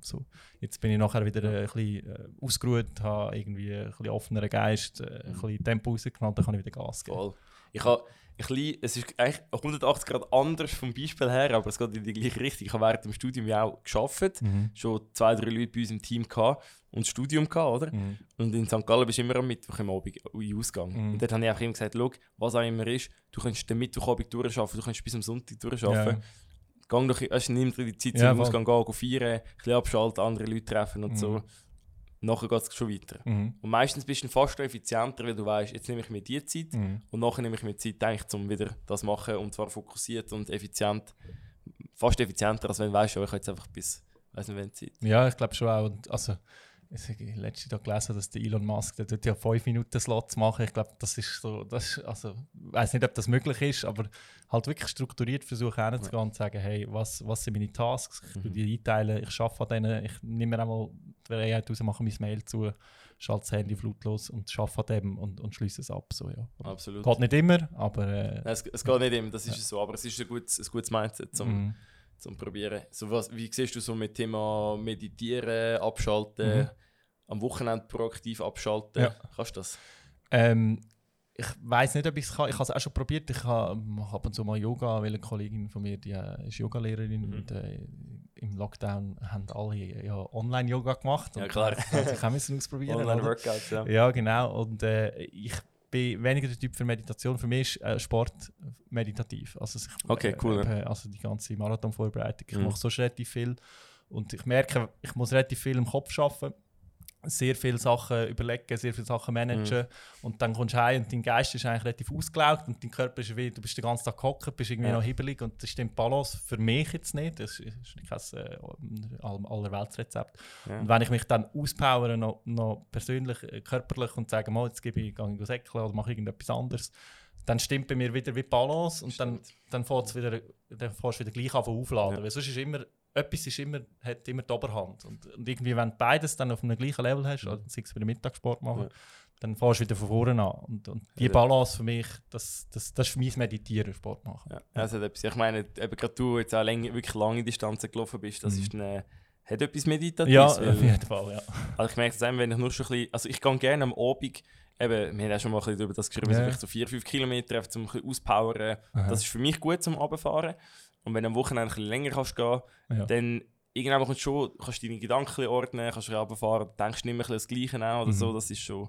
[SPEAKER 2] so, jetzt bin ich nachher wieder ein bisschen äh, ausgeruht, habe irgendwie ein bisschen offeneren Geist, äh, ein mhm. bisschen Tempo rausgenommen, dann kann ich wieder Gas geben.
[SPEAKER 1] Voll. Ich habe bisschen, es ist eigentlich 180 Grad anders vom Beispiel her, aber es geht in die gleiche Richtung. Ich habe während dem Studium ja auch gearbeitet, mhm. schon zwei, drei Leute bei uns im Team gehabt und das Studium gehabt, oder? Mhm. Und in St. Gallen bist du immer am Mittwoch im Abend in Ausgang. Mhm. Und dort habe ich auch immer gesagt, schau, was auch immer ist, du kannst den Mittwochabend durcharbeiten, du kannst bis am Sonntag durcharbeiten. Ja. Gang doch, also nimm dir die Zeit ja, zum Ausgang, gehen, gehen feiern, ein bisschen abschalten, andere Leute treffen und mhm. so nachher geht es schon weiter. Mhm. Und meistens bist du fast effizienter, weil du weißt, jetzt nehme ich mir die Zeit mhm. und nachher nehme ich mir Zeit, eigentlich, um wieder das machen und zwar fokussiert und effizient. Fast effizienter, als wenn du weißt, ich habe jetzt einfach bis, weiß nicht, wann Zeit.
[SPEAKER 2] Ja, ich glaube schon auch. Und also, ich habe letztes Jahr gelesen, dass der Elon Musk der ja 5 Minuten Slots machen. Ich glaube, das ist so, das ist, also, ich weiß nicht, ob das möglich ist, aber halt wirklich strukturiert versuchen herzugehen ja. und zu sagen, hey, was, was sind meine Tasks? Ich mhm. die einteilen, ich arbeite an denen, ich nehme mir einmal die AI raus, mache mein Mail zu, schalte das Handy flutlos und arbeite an dem und, und schließe es ab. So, ja.
[SPEAKER 1] Absolut.
[SPEAKER 2] Geht nicht immer, aber... Äh,
[SPEAKER 1] Nein, es, es geht nicht immer, das ist ja. so, aber es ist ein gutes, ein gutes Mindset zum,
[SPEAKER 2] mm.
[SPEAKER 1] zum Probieren. So was, wie siehst du so mit Thema Meditieren, Abschalten,
[SPEAKER 2] Mhm.
[SPEAKER 1] am Wochenende proaktiv abschalten?
[SPEAKER 2] Ja.
[SPEAKER 1] Kannst du das?
[SPEAKER 2] Ähm, ich weiß nicht, ob ich es kann. Ich habe es auch schon probiert. Ich habe mache ab und zu mal Yoga, weil eine Kollegin von mir, die äh, ist Yogalehrerin
[SPEAKER 1] Mhm.
[SPEAKER 2] und äh, im Lockdown haben alle ja, Online-Yoga gemacht.
[SPEAKER 1] Ja, klar. *laughs*
[SPEAKER 2] Ich auch müssen ausprobieren.
[SPEAKER 1] Online-Workouts, ja.
[SPEAKER 2] Ja, genau. Und äh, ich bin weniger der Typ für Meditation. Für mich ist äh, Sport meditativ. Also, ich,
[SPEAKER 1] Okay, cool,
[SPEAKER 2] Äh, also die ganze Marathonvorbereitung. Ich
[SPEAKER 1] Mhm.
[SPEAKER 2] mache so relativ viel. Und ich merke, ich muss relativ viel im Kopf arbeiten. Sehr viele Sachen überlegen, sehr viele Sachen managen. Und dann kommst du heim und dein Geist ist eigentlich relativ ausgelaugt und dein Körper ist wie, du bist den ganzen Tag gehockt, bist irgendwie
[SPEAKER 1] Ja.
[SPEAKER 2] noch hibbelig und das stimmt Balance für mich jetzt nicht. Das ist kein äh, all- allerweltsrezept.
[SPEAKER 1] Ja.
[SPEAKER 2] Und wenn ich mich dann auspowere, noch, noch persönlich, äh, körperlich und sage, mal, jetzt gebe ich, gehe ich säckeln oder mache irgendetwas anderes, dann stimmt bei mir wieder wie Balance und dann,
[SPEAKER 1] Stimmt.
[SPEAKER 2] dann fährst du wieder, dann fährst du wieder gleich an aufladen.
[SPEAKER 1] Ja.
[SPEAKER 2] Weil sonst ist immer, etwas ist immer, hat immer die Oberhand. Und, und irgendwie, wenn du beides dann auf einem gleichen Level hast, also sei es bei Mittagssport machen,
[SPEAKER 1] Ja.
[SPEAKER 2] dann fährst du wieder von vorne an. Und, und die. Balance für mich, das, das, das ist für mich Meditieren, Sport machen.
[SPEAKER 1] Ja, etwas. Ich meine, eben gerade du jetzt auch länger, wirklich lange Distanzen gelaufen bist, das
[SPEAKER 2] Mhm.
[SPEAKER 1] ist eine, hat etwas Meditatives.
[SPEAKER 2] Ja,
[SPEAKER 1] weil-
[SPEAKER 2] auf jeden Fall, ja.
[SPEAKER 1] Also ich merke es eben, wenn ich nur schon ein bisschen, also ich gehe gerne am Abend, eben, wir haben auch schon mal ein bisschen über das geschrieben,
[SPEAKER 2] Ja.
[SPEAKER 1] so vielleicht so 4, 5 Kilometer, einfach zum ein bisschen auspowern.
[SPEAKER 2] Aha.
[SPEAKER 1] Das ist für mich gut zum Runterfahren. Und wenn du am Wochenende ein länger kannst gehen,
[SPEAKER 2] Ja.
[SPEAKER 1] dann irgendwann kommst du schon, kannst du deine Gedanken ordnen, kannst du runterfahren, denkst nicht mehr das Gleiche an oder
[SPEAKER 2] Mhm.
[SPEAKER 1] so, das ist schon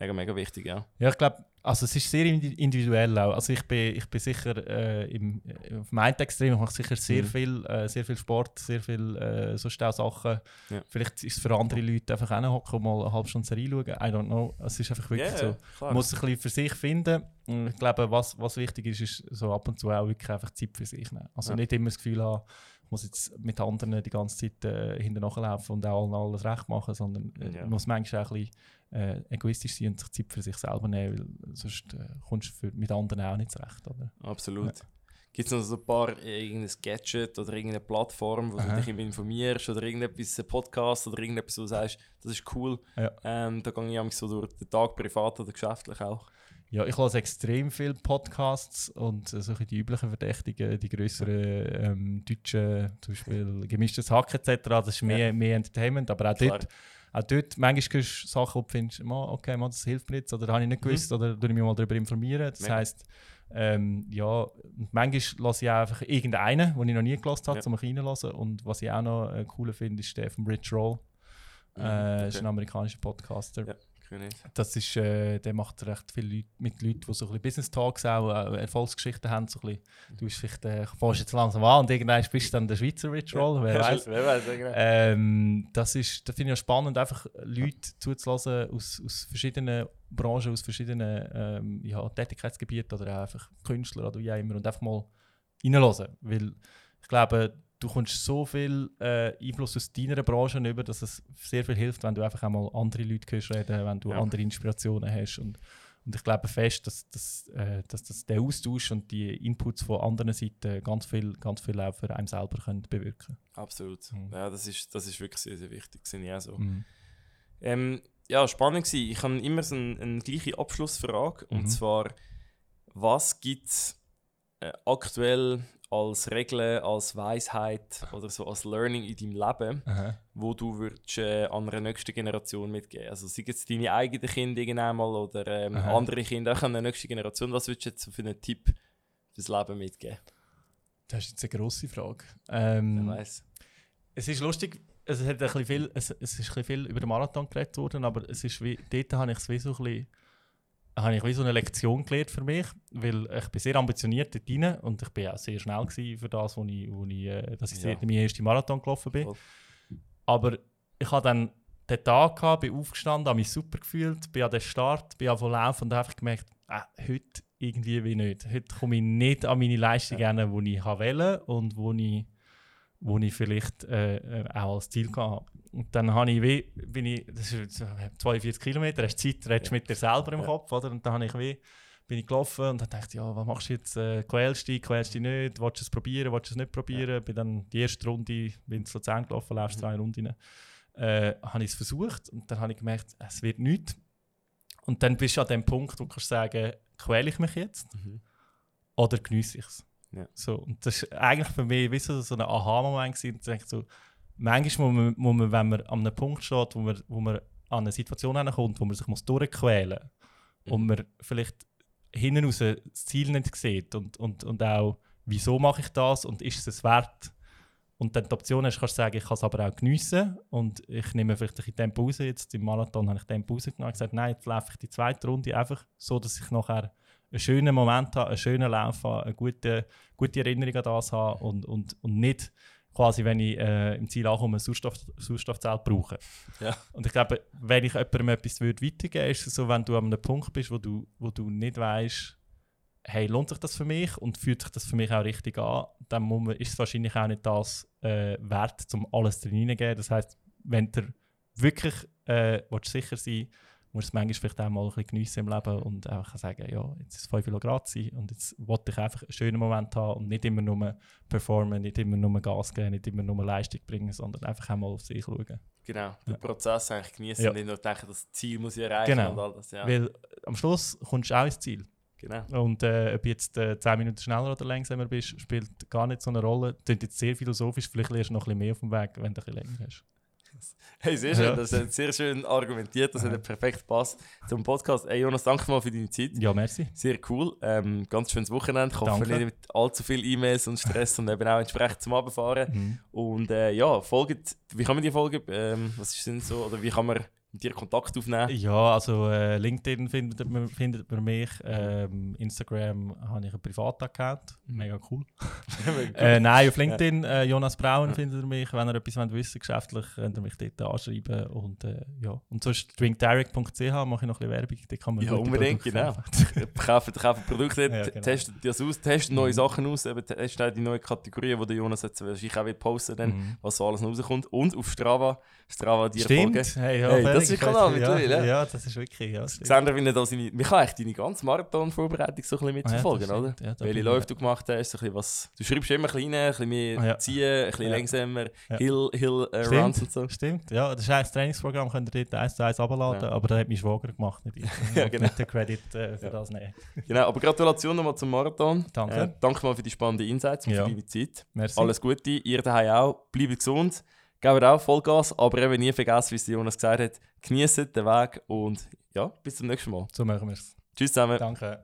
[SPEAKER 1] mega, mega wichtig, ja.
[SPEAKER 2] Ja, ich glaube, also es ist sehr indi- individuell auch. Also ich bin, ich bin sicher äh, im, äh, auf dem einen Extrem, ich mache sicher sehr
[SPEAKER 1] Mhm.
[SPEAKER 2] viel, äh, sehr viel Sport, sehr viel äh, so Sachen.
[SPEAKER 1] Ja.
[SPEAKER 2] Vielleicht ist es für andere Leute einfach auch hocken und mal eine halbe Stunde Serie schauen. I don't know. Es ist einfach wirklich
[SPEAKER 1] Ja,
[SPEAKER 2] so. Man muss es ein bisschen für sich finden. Ich glaube, was, was wichtig ist, ist so ab und zu auch wirklich einfach Zeit für sich nehmen. Also
[SPEAKER 1] Ja.
[SPEAKER 2] nicht immer das Gefühl haben, ich muss jetzt mit anderen die ganze Zeit äh, hinterher laufen und auch allen alles recht machen, sondern äh,
[SPEAKER 1] Ja.
[SPEAKER 2] man muss manchmal auch ein bisschen äh, egoistisch sein und sich Zeit für sich selber nehmen, weil sonst äh, kommst du für, mit anderen auch nicht zurecht. Oder?
[SPEAKER 1] Absolut. Gibt es noch so ein paar äh, irgendein Gadget oder irgendeine Plattform, wo
[SPEAKER 2] Aha.
[SPEAKER 1] du dich informierst oder irgendetwas, ein Podcast oder irgendetwas, wo du sagst, das ist cool.
[SPEAKER 2] Ja.
[SPEAKER 1] Ähm, da gehe ich so durch den Tag, privat oder geschäftlich auch.
[SPEAKER 2] Ja, ich höre extrem viele Podcasts und äh, solche die üblichen Verdächtigen, die größeren ähm, deutschen, zum Beispiel gemischtes Hack etc., das ist mehr,
[SPEAKER 1] Ja.
[SPEAKER 2] mehr Entertainment, aber auch
[SPEAKER 1] Klar.
[SPEAKER 2] dort, auch dort manchmal hörst du Sachen, wo du findest, «Ma, okay, man, das hilft mir jetzt oder habe ich nicht
[SPEAKER 1] Mhm.
[SPEAKER 2] gewusst oder tue ich mich mal darüber informieren. Das
[SPEAKER 1] Mega.
[SPEAKER 2] heisst, ähm, ja, manchmal lasse ich auch einfach irgendeinen, den ich noch nie gelassen habe,
[SPEAKER 1] Ja.
[SPEAKER 2] um reinzulassen und was ich auch noch äh, cool finde, ist der von Rich Roll.
[SPEAKER 1] Mhm,
[SPEAKER 2] Äh, ist
[SPEAKER 1] okay.
[SPEAKER 2] ein amerikanischer Podcaster.
[SPEAKER 1] Ja. Ich nicht.
[SPEAKER 2] Das ist, äh, der macht recht viel Leute, mit Leuten, die so ein bisschen Business Talks auch, äh, Erfolgsgeschichten haben. So ein bisschen, du bist vielleicht, äh, fährst jetzt langsam an und irgendwann bist du dann der Schweizer Rich Roll, wer weiß.
[SPEAKER 1] Wer weiß, ja, genau.
[SPEAKER 2] Ähm, das ist, das finde ich auch spannend, einfach Leute zuzulassen aus, aus verschiedenen Branchen, aus verschiedenen ähm, ja, Tätigkeitsgebieten oder auch einfach Künstler oder wie auch immer und einfach mal reinhören. Weil ich glaube, du kommst so viel äh, Einfluss aus deiner Branche über, dass es sehr viel hilft, wenn du einfach einmal andere Leute hörst reden, wenn du
[SPEAKER 1] Ja.
[SPEAKER 2] andere Inspirationen hast und und ich glaube fest, dass, dass, äh, dass das der Austausch und die Inputs von anderen Seiten ganz viel, ganz viel auch für einen selber können bewirken
[SPEAKER 1] Absolut.
[SPEAKER 2] Mhm.
[SPEAKER 1] Ja, das ist, das ist wirklich sehr, sehr wichtig. Sehe ich auch so.
[SPEAKER 2] Mhm.
[SPEAKER 1] Ähm, ja, spannend war. Ich habe immer so eine, eine gleiche Abschlussfrage. Und
[SPEAKER 2] Mhm.
[SPEAKER 1] zwar, was gibt es äh, aktuell als Regeln, als Weisheit oder so als Learning in deinem Leben,
[SPEAKER 2] Aha.
[SPEAKER 1] wo du würdest, äh, an einer nächsten Generation mitgeben Also sei es deine eigenen Kinder irgendwann mal oder ähm, andere Kinder auch an der nächsten Generation. Was würdest du jetzt für einen Tipp fürs Leben mitgeben?
[SPEAKER 2] Das ist jetzt eine grosse Frage. Ähm,
[SPEAKER 1] weiß.
[SPEAKER 2] es ist lustig, es, hat ein bisschen viel, es, es ist ein bisschen viel über den Marathon geredet worden, aber es ist wie, dort habe ich es wie so ein bisschen, habe ich wie so eine Lektion gelernt für mich, weil ich bin sehr ambitioniert dort rein und ich bin auch sehr schnell für das, wo ich, wo ich, äh, dass ich
[SPEAKER 1] Ja.
[SPEAKER 2] meinen ersten Marathon gelaufen bin. Aber ich habe dann den Tag gehabt, bin aufgestanden, habe mich super gefühlt, bin an den Start, bin zu laufen und habe einfach gemerkt, ah, heute irgendwie wie nicht. Heute komme ich nicht an meine Leistung
[SPEAKER 1] Ja.
[SPEAKER 2] hin, die ich wählen und wo ich, wo ich vielleicht äh, äh, auch als Ziel hatte. Und dann habe ich wie, bin ich, das ist jetzt, äh, 42 Kilometer, hast Zeit, redest
[SPEAKER 1] Ja.
[SPEAKER 2] mit dir selber im
[SPEAKER 1] Ja.
[SPEAKER 2] Kopf, oder? Und dann habe ich wie, bin ich gelaufen und habe gedacht, ja, was machst du jetzt? Äh, quälst du dich, quälst du dich nicht? Willst du es probieren, willst du es nicht probieren? Bin dann die erste Runde, bin zu Luzern gelaufen, laufst
[SPEAKER 1] Mhm.
[SPEAKER 2] zwei Runden. äh, habe ich es versucht und dann habe ich gemerkt, es wird nichts. Und dann bist du an dem Punkt, wo du kannst sagen, quäle ich mich jetzt
[SPEAKER 1] Mhm.
[SPEAKER 2] oder genieße ich es.
[SPEAKER 1] Ja.
[SPEAKER 2] So, und das ist eigentlich für mich wie so, so ein Aha-Moment so, manchmal muss man, muss man, wenn man an einem Punkt steht, wo man, wo man an eine Situation kommt, wo man sich muss durchquälen muss und man vielleicht hinten raus das Ziel nicht sieht und, und, und auch, wieso mache ich das und ist es es wert? Und dann die Option hast, kannst du sagen, ich kann es aber auch geniessen und ich nehme vielleicht ein bisschen Tempo raus. Jetzt im Marathon habe ich Tempo rausgenommen und gesagt, nein, jetzt laufe ich die zweite Runde einfach so, dass ich nachher einen schönen Moment habe, einen schönen Lauf habe, eine gute, gute Erinnerung an das habe und, und, und nicht quasi, wenn ich äh, im Ziel ankomme, ein Sauerstoff, Sauerstoffzelt brauche.
[SPEAKER 1] Ja.
[SPEAKER 2] Und ich glaube, wenn ich jemandem etwas würde weitergeben würde, ist es so, wenn du an einem Punkt bist, wo du, wo du nicht weißt, hey, lohnt sich das für mich und fühlt sich das für mich auch richtig an, dann muss man, ist es wahrscheinlich auch nicht das äh, wert, um alles drin hineingeben. Das heisst, wenn du wirklich äh, willst sicher sein musst du es manchmal vielleicht auch mal ein bisschen geniessen im Leben und einfach sagen, ja, jetzt ist es 5 Grad sein und jetzt wollte ich einfach einen schönen Moment haben und nicht immer nur performen, nicht immer nur Gas geben, nicht immer nur Leistung bringen, sondern einfach auch mal auf sich schauen.
[SPEAKER 1] Genau, den Prozess eigentlich genießen
[SPEAKER 2] Ja.
[SPEAKER 1] und nicht nur denken, das Ziel muss ich erreichen
[SPEAKER 2] Genau.
[SPEAKER 1] und all das. Ja.
[SPEAKER 2] Weil am Schluss kommst du auch ins Ziel.
[SPEAKER 1] Genau.
[SPEAKER 2] Und äh, ob jetzt äh, 10 Minuten schneller oder langsamer bist, spielt gar nicht so eine Rolle. Klingt jetzt sehr philosophisch, vielleicht lernst du noch ein bisschen mehr auf dem Weg, wenn du ein bisschen länger hast.
[SPEAKER 1] Hey, sehr schön,
[SPEAKER 2] Ja.
[SPEAKER 1] das hat sehr schön argumentiert, das
[SPEAKER 2] Ja.
[SPEAKER 1] hat perfekt gepasst zum Podcast. Hey Jonas, danke mal für deine Zeit.
[SPEAKER 2] Ja, merci.
[SPEAKER 1] Sehr cool. Ähm, ganz schönes Wochenende. Ich hoffe nicht mit allzu viel E-Mails und Stress und eben auch entsprechend zum Abfahren.
[SPEAKER 2] Mhm.
[SPEAKER 1] Und äh, ja, folgt, wie kann man die Folge, ähm, was ist denn so, oder wie kann man mit dir Kontakt aufnehmen?
[SPEAKER 2] Ja, also äh, LinkedIn findet man, findet man mich. Ähm, Instagram habe ich einen Privataccount. *laughs* Mega cool. Äh, nein, auf LinkedIn, äh, Jonas Braun findet ihr mich. Wenn ihr etwas wollt wissen geschäftlich, könnt ihr mich dort anschreiben. Und, äh, ja. und sonst drinkdirect.ch mache ich noch ein bisschen Werbung. Da kann man
[SPEAKER 1] Ja, unbedingt, genau.
[SPEAKER 2] kaufen. *laughs*
[SPEAKER 1] kaufen, Produkte,
[SPEAKER 2] Ja, genau.
[SPEAKER 1] testet das aus, testet neue
[SPEAKER 2] Mhm.
[SPEAKER 1] Sachen aus, eben testet auch die neuen Kategorien, die der Jonas jetzt wahrscheinlich auch wird posten dann,
[SPEAKER 2] Mhm.
[SPEAKER 1] was so alles rauskommt. Und auf Strava, Strava dir
[SPEAKER 2] Stimmt.
[SPEAKER 1] folgen.
[SPEAKER 2] Hey, ja,
[SPEAKER 1] Hey, das ist
[SPEAKER 2] ja,
[SPEAKER 1] mittlerweile, ja.
[SPEAKER 2] Ja, das ist wirklich. Ja.
[SPEAKER 1] Seht ihr, wie da seine, kann eigentlich deine ganze Marathon-Vorbereitung so ein bisschen
[SPEAKER 2] Ah, ja,
[SPEAKER 1] mitverfolgen,
[SPEAKER 2] das
[SPEAKER 1] oder?
[SPEAKER 2] Ja, da
[SPEAKER 1] Welche Läufe
[SPEAKER 2] ich-
[SPEAKER 1] du gemacht hast, so ein bisschen was, du schreibst immer ein bisschen rein, ein bisschen mehr
[SPEAKER 2] Ah, ja.
[SPEAKER 1] ziehen, ein bisschen
[SPEAKER 2] Ja.
[SPEAKER 1] langsamer,
[SPEAKER 2] Ja.
[SPEAKER 1] Hill, Hill äh,
[SPEAKER 2] Stimmt.
[SPEAKER 1] Runs und so.
[SPEAKER 2] Stimmt, ja, das ist eigentlich das Trainingsprogramm, könnt ihr dort eins zu eins
[SPEAKER 1] Ja.
[SPEAKER 2] aber das hat mein Schwager gemacht, nicht ich. *laughs* Ich
[SPEAKER 1] Ja, *laughs* genau.
[SPEAKER 2] nicht den Credit äh, für
[SPEAKER 1] Ja.
[SPEAKER 2] das nehmen.
[SPEAKER 1] Genau, aber Gratulation nochmal zum Marathon.
[SPEAKER 2] Danke.
[SPEAKER 1] Äh, danke mal für die spannenden Insights und
[SPEAKER 2] Ja.
[SPEAKER 1] für deine Zeit.
[SPEAKER 2] Merci.
[SPEAKER 1] Alles Gute, ihr daheim auch. Bleibt gesund, gebt auch Vollgas, aber eben nie vergessen, wie es Jonas gesagt hat, genießt den Weg und ja, bis zum nächsten Mal.
[SPEAKER 2] So machen wir es.
[SPEAKER 1] Tschüss zusammen.
[SPEAKER 2] Danke.